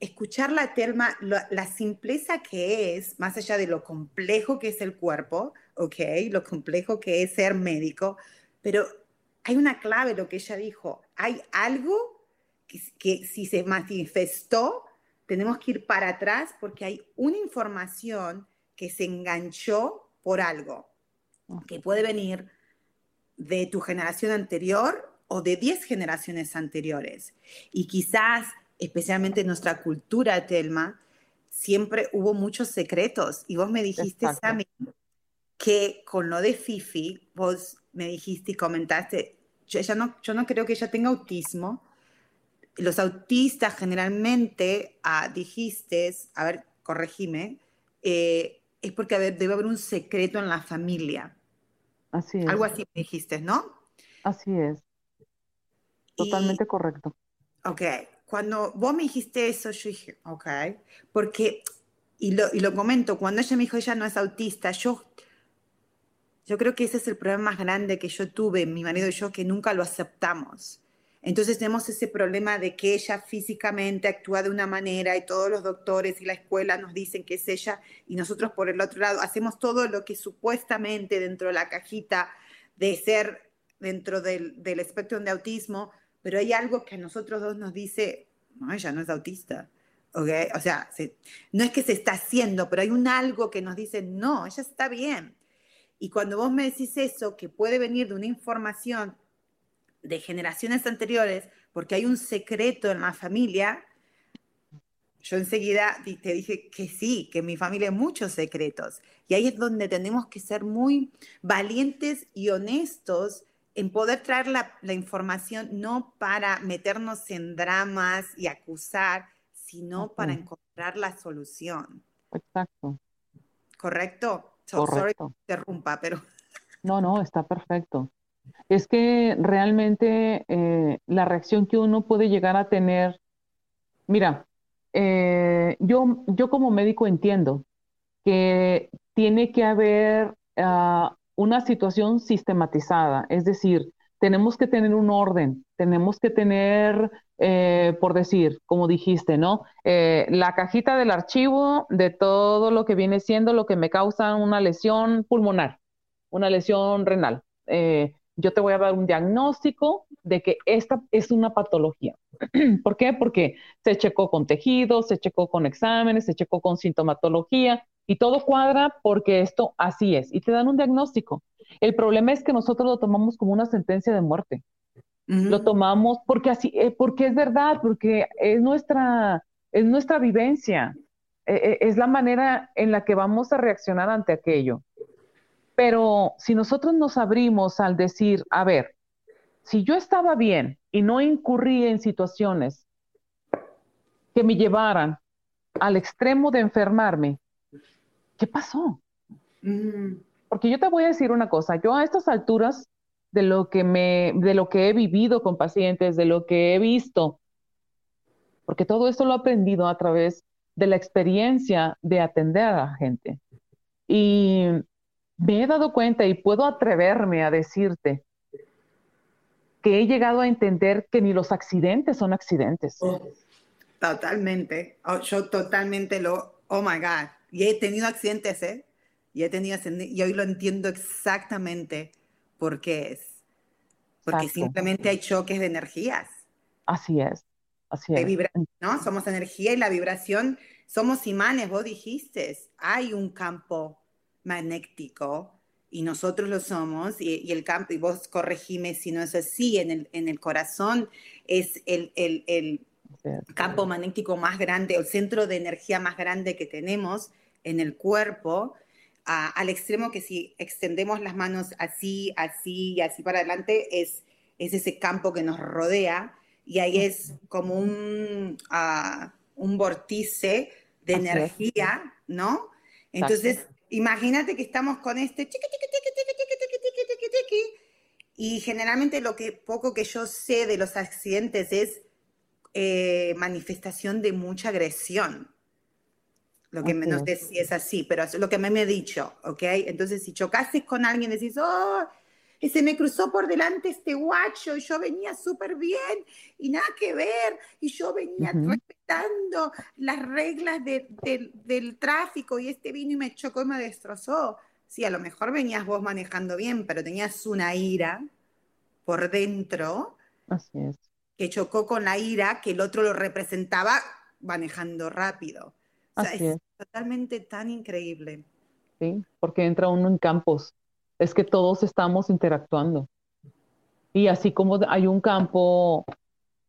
A: escuchar la terma, la, simpleza que es, más allá de lo complejo que es el cuerpo, ¿ok? Lo complejo que es ser médico, pero hay una clave, lo que ella dijo, hay algo que, si se manifestó, tenemos que ir para atrás porque hay una información que se enganchó por algo, que puede venir de tu generación anterior o de 10 generaciones anteriores. Y quizás, especialmente en nuestra cultura, Telma, siempre hubo muchos secretos. Y vos me dijiste, Sammy, que con lo de Fifi, vos me dijiste y comentaste, yo, no, yo no creo que ella tenga autismo. Los autistas generalmente, ah, dijiste, a ver, corregime, eh, es porque debe haber un secreto en la familia.
B: Así es.
A: Algo así me dijiste, ¿no?
B: Así es. Totalmente correcto.
A: Ok, cuando vos me dijiste eso, yo dije, ok, porque, y lo, y lo comento, cuando ella me dijo, ella no es autista, yo yo creo que ese es el problema más grande que yo tuve, mi marido y yo, que nunca lo aceptamos. Entonces tenemos ese problema de que ella físicamente actúa de una manera y todos los doctores y la escuela nos dicen que es ella y nosotros por el otro lado hacemos todo lo que supuestamente dentro de la cajita de ser dentro del, del espectro de autismo, pero hay algo que a nosotros dos nos dice, no, ella no es autista. ¿Okay? O sea, no es que se está haciendo, pero hay un algo que nos dice, no, ella está bien. Y cuando vos me decís eso, que puede venir de una información de generaciones anteriores, porque hay un secreto en la familia, yo enseguida te dije que sí, que en mi familia hay muchos secretos. Y ahí es donde tenemos que ser muy valientes y honestos en poder traer la, la información, no para meternos en dramas y acusar, sino para encontrar la solución.
B: Exacto.
A: ¿Correcto? Sorry interrumpa, pero...
B: No, no, está perfecto. es que realmente eh, la reacción que uno puede llegar a tener, mira, eh, yo, yo como médico entiendo que tiene que haber ah, una situación sistematizada, es decir, tenemos que tener un orden, tenemos que tener, eh, por decir, como dijiste, ¿no? Eh, la cajita del archivo de todo lo que viene siendo lo que me causa una lesión pulmonar, una lesión renal. Eh, yo te voy a dar un diagnóstico de que esta es una patología. ¿Por qué? Porque se checó con tejidos, se checó con exámenes, se checó con sintomatología y todo cuadra porque esto así es. Y te dan un diagnóstico. El problema es que nosotros lo tomamos como una sentencia de muerte. Lo tomamos porque así, eh, porque es verdad, porque es nuestra, es nuestra vivencia, eh, eh, es la manera en la que vamos a reaccionar ante aquello. Pero si nosotros nos abrimos al decir, a ver, si yo estaba bien y no incurrí en situaciones que me llevaran al extremo de enfermarme, ¿qué pasó? Porque yo te voy a decir una cosa, yo a estas alturas de lo que me, de lo que he vivido con pacientes, de lo que he visto, porque todo esto lo he aprendido a través de la experiencia de atender a la gente. Y me he dado cuenta y puedo atreverme a decirte que he llegado a entender que ni los accidentes son accidentes.
A: totalmente. Oh, yo totalmente lo, oh my God. Y he tenido accidentes, ¿eh? Y, he tenido, y hoy lo entiendo exactamente por qué es. Porque simplemente hay choques de energías.
B: Así es, así es.
A: ¿no? Somos energía y la vibración, somos imanes, vos dijiste, hay un campo magnético y nosotros lo somos, y, el campo, y vos corregime si no es así, en el, en el corazón es el, el, el campo magnético más grande, el centro de energía más grande que tenemos en el cuerpo, al extremo que si extendemos las manos así, así y así para adelante, es, es ese campo que nos rodea y ahí es como un, un vórtice de energía, ¿no? Entonces, imagínate que estamos con este y generalmente lo que poco que yo sé de los accidentes es manifestación de mucha agresión. Lo que no sé si es así, pero es lo que me, me he dicho, ¿ok? Entonces, si chocases con alguien, decís, oh, se me cruzó por delante este guacho y yo venía súper bien y nada que ver, y yo venía respetando las reglas del tráfico y este vino y me chocó y me destrozó. Sí, a lo mejor venías vos manejando bien, pero tenías una ira por dentro
B: Así es.
A: que chocó con la ira que el otro lo representaba manejando rápido es, totalmente tan increíble.
B: Sí, porque entra uno en campos. Es que todos estamos interactuando. Y así como hay un campo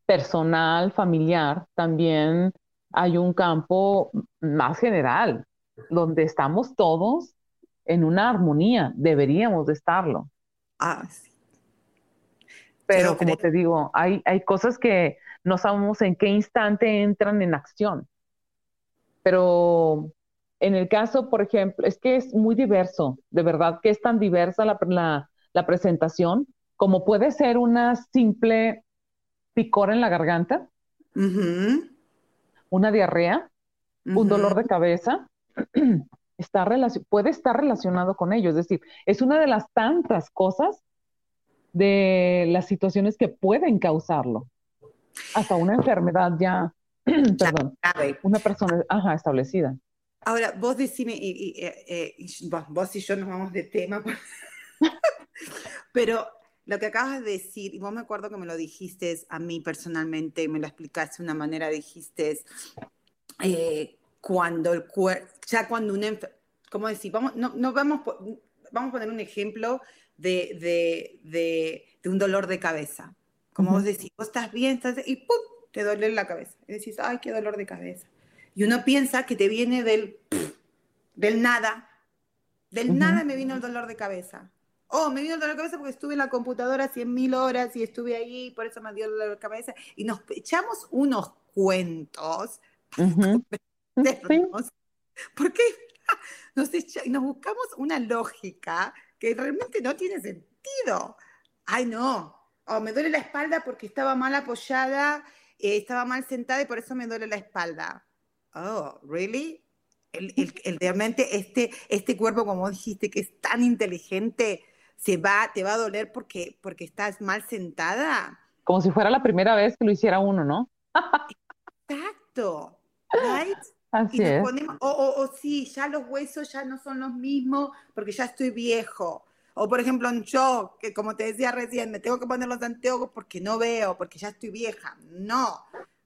B: personal, familiar, también hay un campo más general, donde estamos todos en una armonía, deberíamos de estarlo.
A: Ah, sí.
B: Pero como te digo, hay, hay cosas que no sabemos en qué instante entran en acción. Pero en el caso, por ejemplo, es que es muy diverso, de verdad que es tan diversa la, la, presentación como puede ser una simple picor en la garganta, una diarrea, un dolor de cabeza, está puede estar relacionado con ello. Es decir, es una de las tantas cosas de las situaciones que pueden causarlo. Hasta una enfermedad ya Perdón. Una persona ajá, establecida.
A: Ahora, vos decime, y, eh, vos y yo nos vamos de tema, pero lo que acabas de decir, y vos me acuerdo que me lo dijiste a mí personalmente, me lo explicaste de una manera, dijiste, eh, cuando el cuerpo, ya cuando una, ¿cómo decir? Vamos, no, no vamos, vamos a poner un ejemplo de, de, de, de un dolor de cabeza. Como vos decís, vos estás bien, estás, y ¡pum! Te duele la cabeza. Y decís, ay, qué dolor de cabeza. Y uno piensa que te viene del, del nada. Del nada me vino el dolor de cabeza. Oh, me vino el dolor de cabeza porque estuve en la computadora 100 mil horas y estuve ahí, por eso me dio el dolor de cabeza. Y nos echamos unos cuentos. Porque nos, nos buscamos una lógica que realmente no tiene sentido. ay no, o me duele la espalda porque estaba mal apoyada, estaba mal sentada y por eso me duele la espalda. Oh, ¿really? El, el, realmente este, este cuerpo, como dijiste, que es tan inteligente, se va, te va a doler porque, porque estás mal sentada.
B: Como si fuera la primera vez que lo hiciera uno, ¿no?
A: Exacto. Right?
B: Así es.
A: o, o, o sí, ya los huesos ya no son los mismos porque ya estoy viejo. O por ejemplo, yo, que como te decía recién, me tengo que poner los anteojos porque no veo, porque ya estoy vieja. No,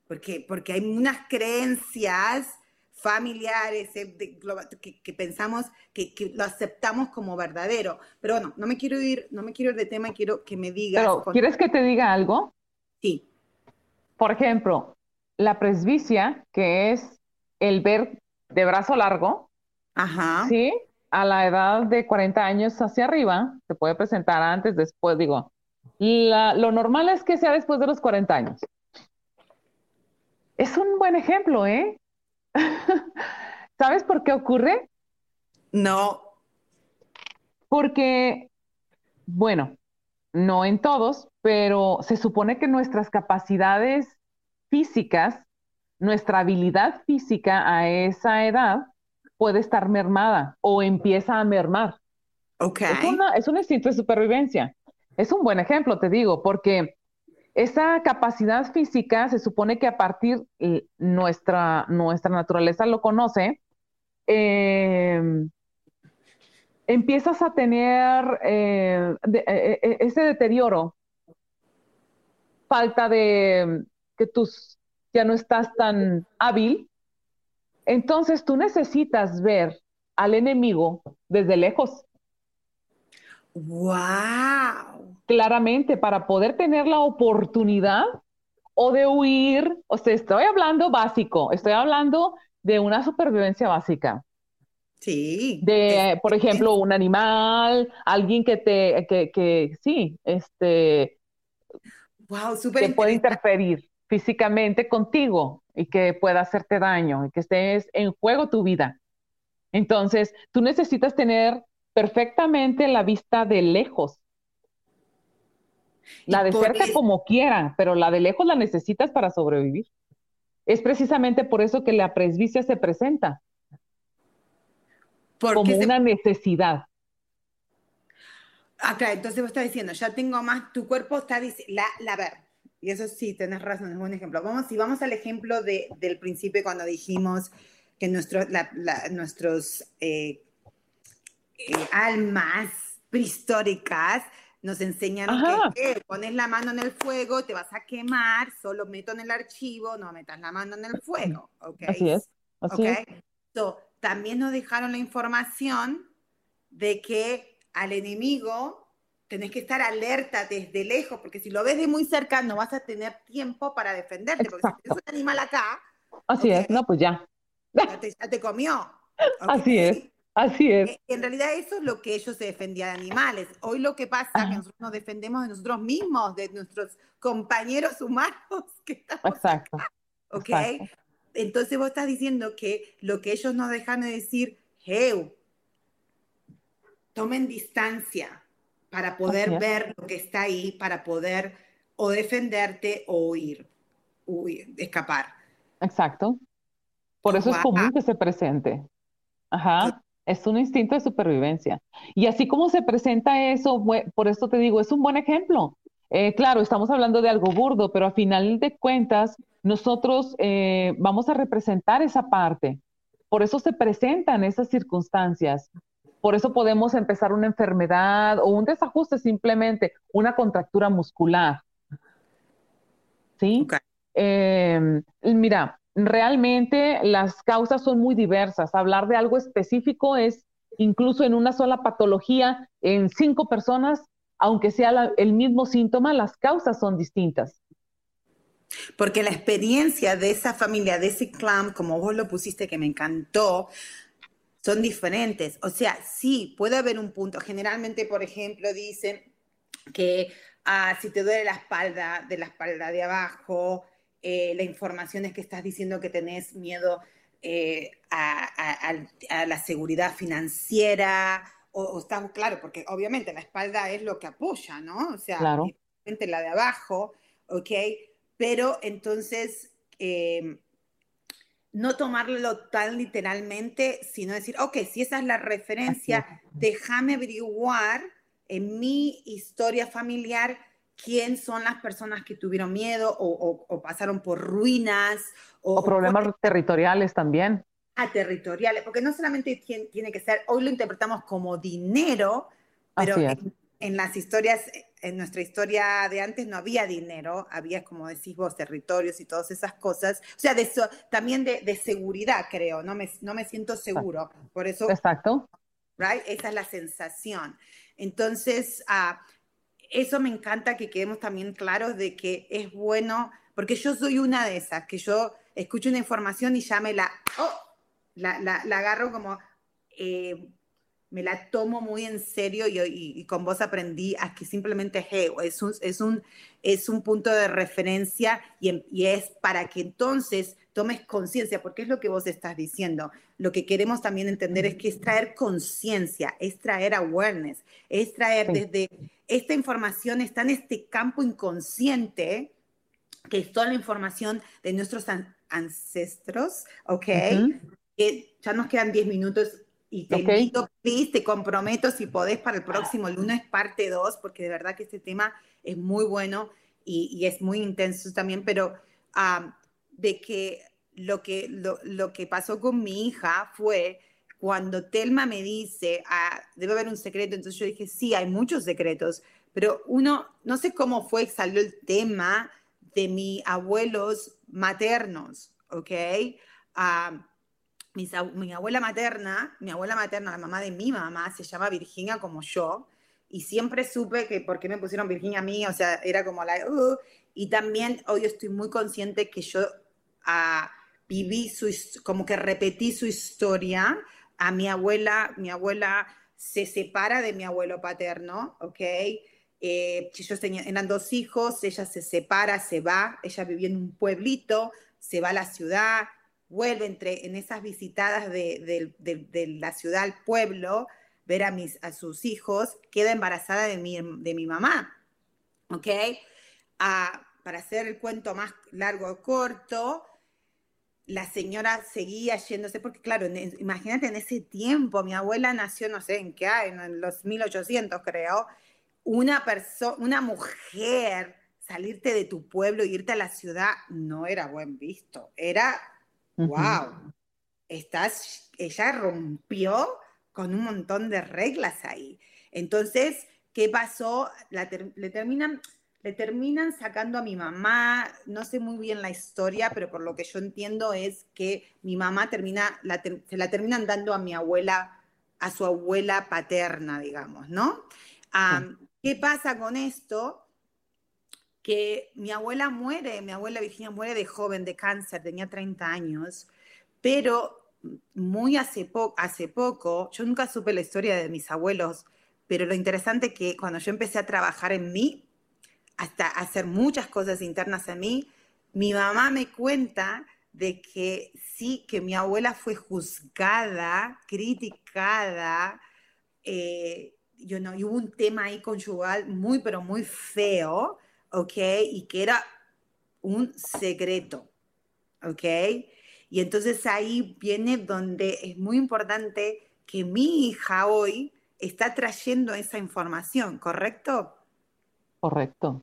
A: porque, porque hay unas creencias familiares eh, que, pensamos que, lo aceptamos como verdadero. Pero bueno, no me quiero ir, no me quiero ir de tema, quiero que me digas.
B: Pero, ¿quieres que te diga algo?
A: Sí.
B: Por ejemplo, la presbicia, que es el ver de brazo largo,
A: Ajá.
B: ¿sí? A la edad de 40 años hacia arriba, se puede presentar antes, después, digo, lo normal es que sea después de los 40 años. Es un buen ejemplo, ¿eh? ¿Sabes por qué ocurre?
A: No.
B: Porque, bueno, no en todos, pero se supone que nuestras capacidades físicas, nuestra habilidad física a esa edad puede estar mermada o empieza a mermar.
A: Okay.
B: Es, un instinto de supervivencia. Es un buen ejemplo, te digo, porque esa capacidad física se supone que a partir nuestra, nuestra naturaleza lo conoce, em, empiezas a tener eh, e, e, ese deterioro, falta de que tú ya no estás tan hábil entonces tú necesitas ver al enemigo desde lejos.
A: ¡Wow!
B: Claramente, para poder tener la oportunidad o de huir, o sea, estoy hablando básico, estoy hablando de una supervivencia básica.
A: Sí.
B: De, por ejemplo, un animal, alguien que te, que, que sí, este,
A: wow, super
B: que puede interferir físicamente contigo y que pueda hacerte daño y que estés en juego tu vida. Entonces, tú necesitas tener perfectamente la vista de lejos. La de cerca como quieran, pero la de lejos la necesitas para sobrevivir. Es precisamente por eso que la presbicia se presenta como una necesidad.
A: Acá, entonces vos estás diciendo, ya tengo más, tu cuerpo está diciendo, la, la ver, y eso sí, tenés razón, es un buen ejemplo. Vamos, si vamos al ejemplo de, del principio cuando dijimos que nuestro, nuestros eh, eh, almas prehistóricas nos enseñan que, pones la mano en el fuego, te vas a quemar, solo meto en el archivo, no metas la mano en el fuego. ¿okay?
B: Así es. Así es.
A: también nos dejaron la información de que al enemigo tenés que estar alerta desde lejos, porque si lo ves de muy cerca no vas a tener tiempo para defenderte, porque si tienes un animal acá...
B: Así es, no, pues ya.
A: Ya te, comió.
B: Así es, así es.
A: Eh, en realidad eso es lo que ellos se defendían de animales. Hoy lo que pasa es que nosotros nos defendemos de nosotros mismos, de nuestros compañeros humanos que estamos
B: Exacto.
A: ¿Ok? Entonces vos estás diciendo que lo que ellos nos dejan de decir, hey, tomen distancia, para poder ver lo que está ahí, para poder o defenderte o huir, huir escapar.
B: Exacto. Por eso es común que se presente. Ajá. Es un instinto de supervivencia. Y así como se presenta eso, por esto te digo, es un buen ejemplo. Eh, claro, estamos hablando de algo burdo, pero a final de cuentas, nosotros eh, vamos a representar esa parte. Por eso se presentan esas circunstancias. Por eso podemos empezar una enfermedad o un desajuste simplemente, una contractura muscular. ¿Sí? Em, mira, realmente las causas son muy diversas. Hablar de algo específico es incluso en una sola patología, en cinco personas, aunque sea el mismo síntoma, las causas son distintas.
A: Porque la experiencia de esa familia, de ese clan, como vos lo pusiste, que me encantó, son diferentes. O sea, sí, puede haber un punto. Generalmente, por ejemplo, dicen que ah, si te duele la espalda, de la espalda de abajo, eh, la información es que estás diciendo que tenés miedo eh, a, la seguridad financiera o, estás, claro, porque obviamente la espalda es lo que apoya, ¿no? O sea,
B: claro.
A: la de abajo, ¿ok? Pero entonces, eh, no tomarlo tan literalmente, sino decir, ok, si esa es la referencia, déjame averiguar en mi historia familiar quién son las personas que tuvieron miedo o, pasaron por ruinas.
B: O, problemas territoriales también.
A: Ah, territoriales, porque no solamente tiene que ser, hoy lo interpretamos como dinero, pero en, las historias, en nuestra historia de antes no había dinero, había, como decís vos, territorios y todas esas cosas. O sea, de eso, también de, seguridad, creo, no me, no me siento seguro. Por eso.
B: Exacto.
A: Right? Esa es la sensación. Entonces, uh, eso me encanta que quedemos también claros de que es bueno, porque yo soy una de esas, que yo escucho una información y ya me la, oh, la, la, la, agarro como, eh, me la tomo muy en serio y, y, con vos aprendí a que simplemente hey, es, un, es, un, es un punto de referencia y, y es para que entonces tomes conciencia, porque es lo que vos estás diciendo. Lo que queremos también entender es que es traer conciencia, es traer awareness, es traer desde esta información está en este campo inconsciente, que es toda la información de nuestros ancestros, ¿ok? que ya nos quedan 10 minutos y te invito, please, te comprometo si podés para el próximo lunes, parte 2, porque de verdad que este tema es muy bueno y, es muy intenso también, pero de que lo, que lo, que pasó con mi hija fue cuando Telma me dice, ah, debe haber un secreto, entonces yo dije, sí, hay muchos secretos, pero uno, no sé cómo fue, salió el tema de mis abuelos maternos, ¿ok? Mi abuela materna, mi abuela materna, la mamá de mi mamá, se llama Virginia como yo, y siempre supe que por qué me pusieron Virginia a mí, o sea, era como la... Uh, y también hoy estoy muy consciente que yo uh, viví su, como que repetí su historia. A mi abuela, mi abuela se separa de mi abuelo paterno, ¿ok? Eh, ellos tenían, eran dos hijos, ella se separa, se va, ella vivía en un pueblito, se va a la ciudad, vuelve entre, en esas visitadas de, la ciudad al pueblo, ver a, mis, a sus hijos, queda embarazada de mi, de mi mamá. ¿Ok? Ah, para hacer el cuento más largo o corto, la señora seguía yéndose, porque claro, imagínate en ese tiempo, mi abuela nació, no sé en qué, en los 1800 creo, una persona, una mujer, salirte de tu pueblo e irte a la ciudad no era buen visto, era wow, estás, ella rompió con un montón de reglas ahí. Entonces, ¿qué pasó? le, terminan, le terminan sacando a mi mamá, no sé muy bien la historia, pero por lo que yo entiendo es que mi mamá termina, se la terminan dando a mi abuela, a su abuela paterna, digamos, ¿no? ¿Qué pasa con esto? Que mi abuela muere, mi abuela Virginia muere de joven, de cáncer, tenía 30 años, pero muy hace, hace poco, yo nunca supe la historia de mis abuelos, pero lo interesante es que cuando yo empecé a trabajar en mí, hasta hacer muchas cosas internas en mí, mi mamá me cuenta de que sí, que mi abuela fue juzgada, criticada, eh, yo no, y hubo un tema ahí conyugal muy, pero muy feo, ¿ok? Y que era un secreto, ¿ok? Y entonces ahí viene donde es muy importante que mi hija hoy está trayendo esa información, ¿correcto?
B: Correcto.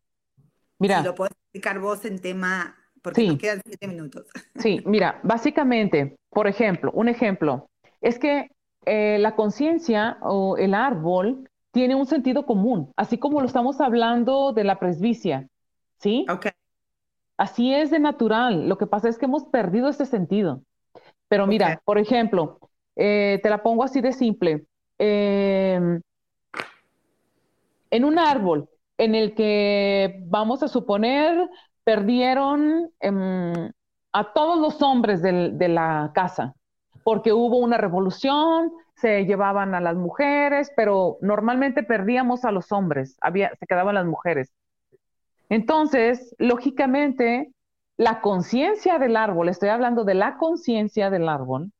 B: Mira.
A: Si lo puedes explicar vos en tema, porque nos quedan siete minutos.
B: Sí, mira, básicamente, por ejemplo, un ejemplo, es que eh, la conciencia o el árbol tiene un sentido común, así como lo estamos hablando de la presbicia, ¿sí?
A: Ok.
B: Así es de natural. Lo que pasa es que hemos perdido ese sentido. Pero mira, por ejemplo, eh, te la pongo así de simple. Em, en un árbol en el que, vamos a suponer, perdieron em, a todos los hombres de la casa, porque hubo una revolución, se llevaban a las mujeres, pero normalmente perdíamos a los hombres, había, se quedaban las mujeres. Entonces, lógicamente, la conciencia del árbol, estoy hablando de la conciencia del árbol,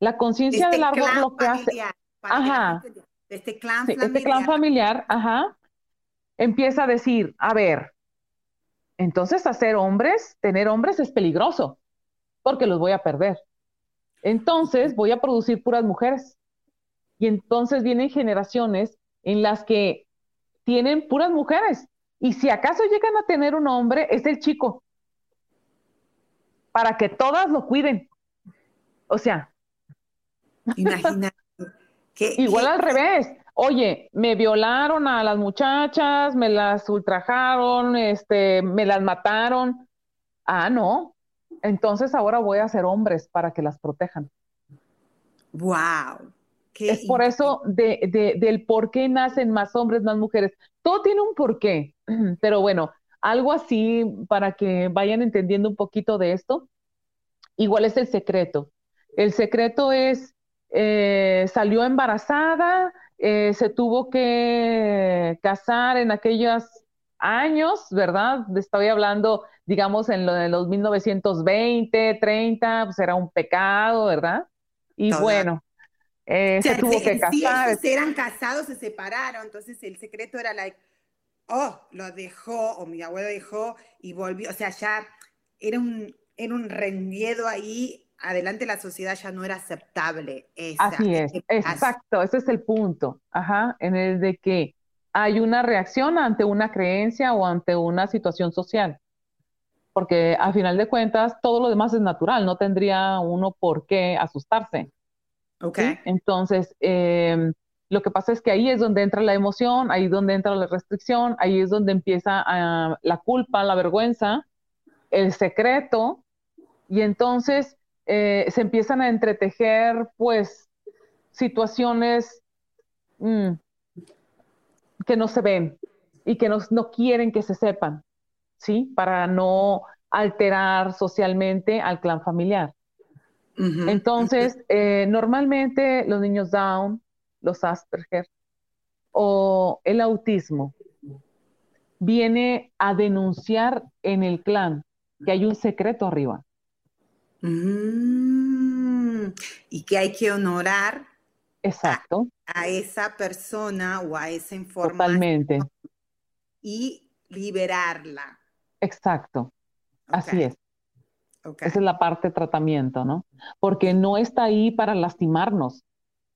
B: la conciencia del árbol lo que hace, ajá,
A: este clan
B: sí,
A: familiar.
B: este clan familiar, ajá, empieza a decir, a ver, entonces hacer hombres, tener hombres es peligroso, porque los voy a perder. Entonces voy a producir puras mujeres. Y entonces vienen generaciones en las que tienen puras mujeres. Y si acaso llegan a tener un hombre, es el chico. Para que todas lo cuiden. O sea.
A: Imagínate.
B: Que, Igual al revés. Oye, me violaron a las muchachas, me las ultrajaron, este, me las mataron. Ah, no. Entonces ahora voy a hacer hombres para que las protejan.
A: Wow.
B: es por eso de, de, del por qué nacen más hombres, más mujeres. Todo tiene un porqué, pero bueno, algo así para que vayan entendiendo un poquito de esto. Igual es el secreto. El secreto es, eh, salió embarazada, eh, se tuvo que casar en aquellos años, ¿verdad? Estoy hablando, digamos, en lo de los 1920, 30, pues era un pecado, ¿verdad? Y bueno, eh, se tuvo que casar.
A: Si eran casados, se separaron, entonces el secreto era like, oh, lo dejó, o mi abuelo dejó y volvió, o sea, ya era un, era un rendiedo ahí adelante la sociedad ya no era aceptable.
B: Así es, exacto, ese es el punto, ajá, en el de que hay una reacción ante una creencia o ante una situación social. Porque a final de cuentas, todo lo demás es natural, no tendría uno por qué asustarse.
A: Ok.
B: Entonces, em, lo que pasa es que ahí es donde entra la emoción, ahí es donde entra la restricción, ahí es donde empieza ah, la culpa, la vergüenza, el secreto, y entonces eh, se empiezan a entretejer, pues, situaciones mm, que no se ven y que no, no quieren que se sepan, ¿sí? Para no alterar socialmente al clan familiar. Entonces, eh, normalmente los niños Down, los Asperger o el autismo viene a denunciar en el clan que hay un secreto arriba.
A: Mm, y que hay que honorar
B: Exacto.
A: A, esa persona o a esa información.
B: Totalmente.
A: Y liberarla.
B: Exacto. Así es. Esa es la parte de tratamiento, ¿no? Porque no está ahí para lastimarnos,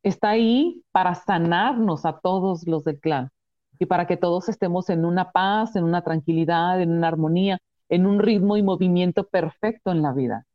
B: está ahí para sanarnos a todos los del clan y para que todos estemos en una paz, en una tranquilidad, en una armonía, en un ritmo y movimiento perfecto en la vida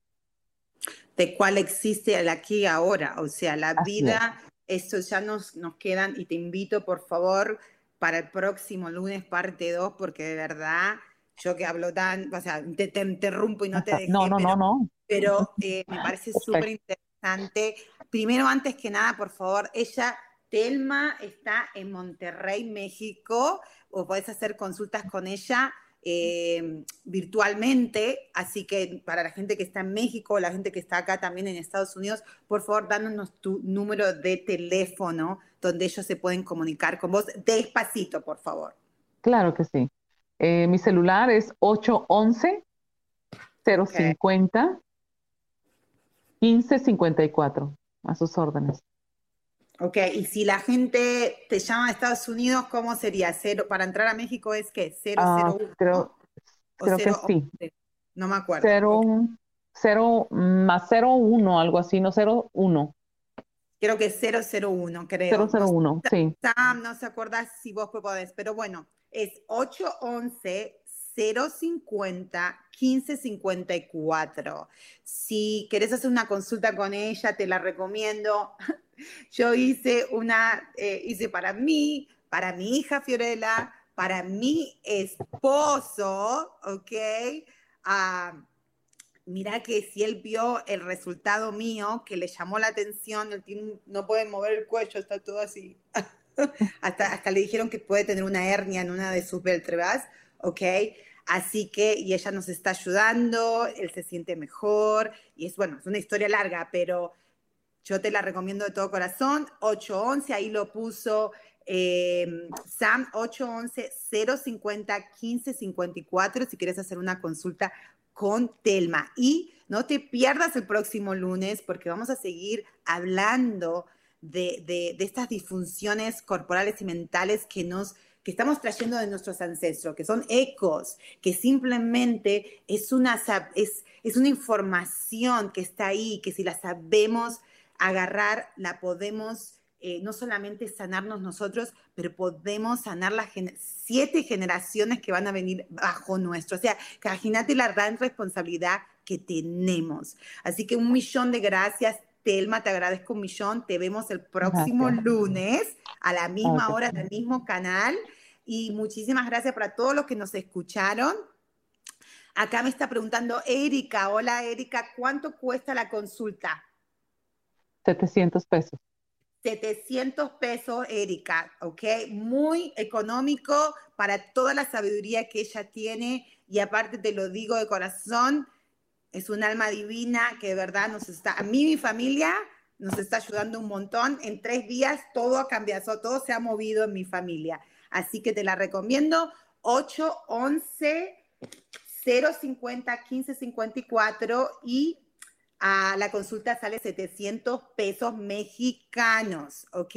A: de cuál existe el aquí y ahora. O sea, la vida, esto ya nos, nos quedan y te invito, por favor, para el próximo lunes, parte 2, porque de verdad, yo que hablo tan, o sea, te, interrumpo y no te dejo.
B: No, no,
A: pero,
B: no, no.
A: Pero eh, me parece súper interesante. Primero, antes que nada, por favor, ella, Telma, está en Monterrey, México, o puedes hacer consultas con ella eh, virtualmente, así que para la gente que está en México, la gente que está acá también en Estados Unidos, por favor, dándonos tu número de teléfono donde ellos se pueden comunicar con vos despacito, por favor.
B: Claro que sí. Eh, mi celular es 811 050 1554. A sus órdenes.
A: Ok, y si la gente te llama a Estados Unidos, ¿cómo sería? Cero, para entrar a México es que 001.
B: Ah, creo, creo que sí.
A: No me acuerdo.
B: 0, 0 más 01, algo así, no 01.
A: Creo que es 001, creo.
B: 001, sí.
A: Sam, no se acuerda si vos podés, pero bueno, es 811 050 1554. Si querés hacer una consulta con ella, te la recomiendo. Yo hice una, eh, hice para mí, para mi hija Fiorella, para mi esposo, ¿ok? Mira que si él vio el resultado mío, que le llamó la atención, el no puede mover el cuello, está todo así. hasta, hasta le dijeron que puede tener una hernia en una de sus vértebras, ¿ok? Así que, y ella nos está ayudando, él se siente mejor, y es bueno, es una historia larga, pero yo te la recomiendo de todo corazón. 811, ahí lo puso eh, Sam, 811-050-1554 si quieres hacer una consulta con Telma. Y no te pierdas el próximo lunes porque vamos a seguir hablando de, de, de estas disfunciones corporales y mentales que nos que estamos trayendo de nuestros ancestros, que son ecos, que simplemente es una, es, es una información que está ahí, que si la sabemos agarrar, la podemos eh, no solamente sanarnos nosotros, pero podemos sanar las siete generaciones que van a venir bajo nuestro. O sea, imagínate la gran responsabilidad que tenemos. Así que un millón de gracias. Telma, te agradezco un millón. Te vemos el próximo lunes a la misma hora, en el mismo canal. Y muchísimas gracias para todos los que nos escucharon. Acá me está preguntando Erika. Hola Erika, ¿cuánto cuesta la consulta?
B: 700 pesos.
A: 700 pesos, Erika, ¿ok? Muy económico para toda la sabiduría que ella tiene y aparte te lo digo de corazón, es un alma divina que de verdad nos está, a mí mi familia nos está ayudando un montón. En tres días todo ha cambiado, todo se ha movido en mi familia. Así que te la recomiendo. 811 050 1554 y a la consulta sale 700 pesos mexicanos, ¿ok?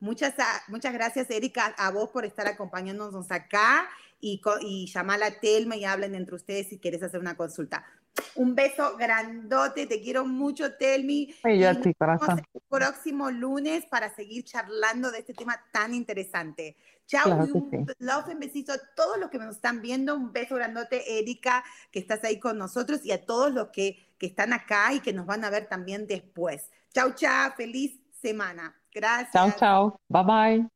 A: Muchas, muchas gracias, Erika, a vos por estar acompañándonos acá y, y llamar a Telma y hablen entre ustedes si quieres hacer una consulta. Un beso grandote, te quiero mucho, Telmi.
B: Y yo a ti, corazón.
A: El próximo lunes para seguir charlando de este tema tan interesante. Chao, un love, un besito a todos los que nos están viendo. Un beso grandote, Erika, que estás ahí con nosotros y a todos los que, que están acá y que nos van a ver también después. Chao, chao, feliz semana. Gracias.
B: Chao, chao. Bye, bye.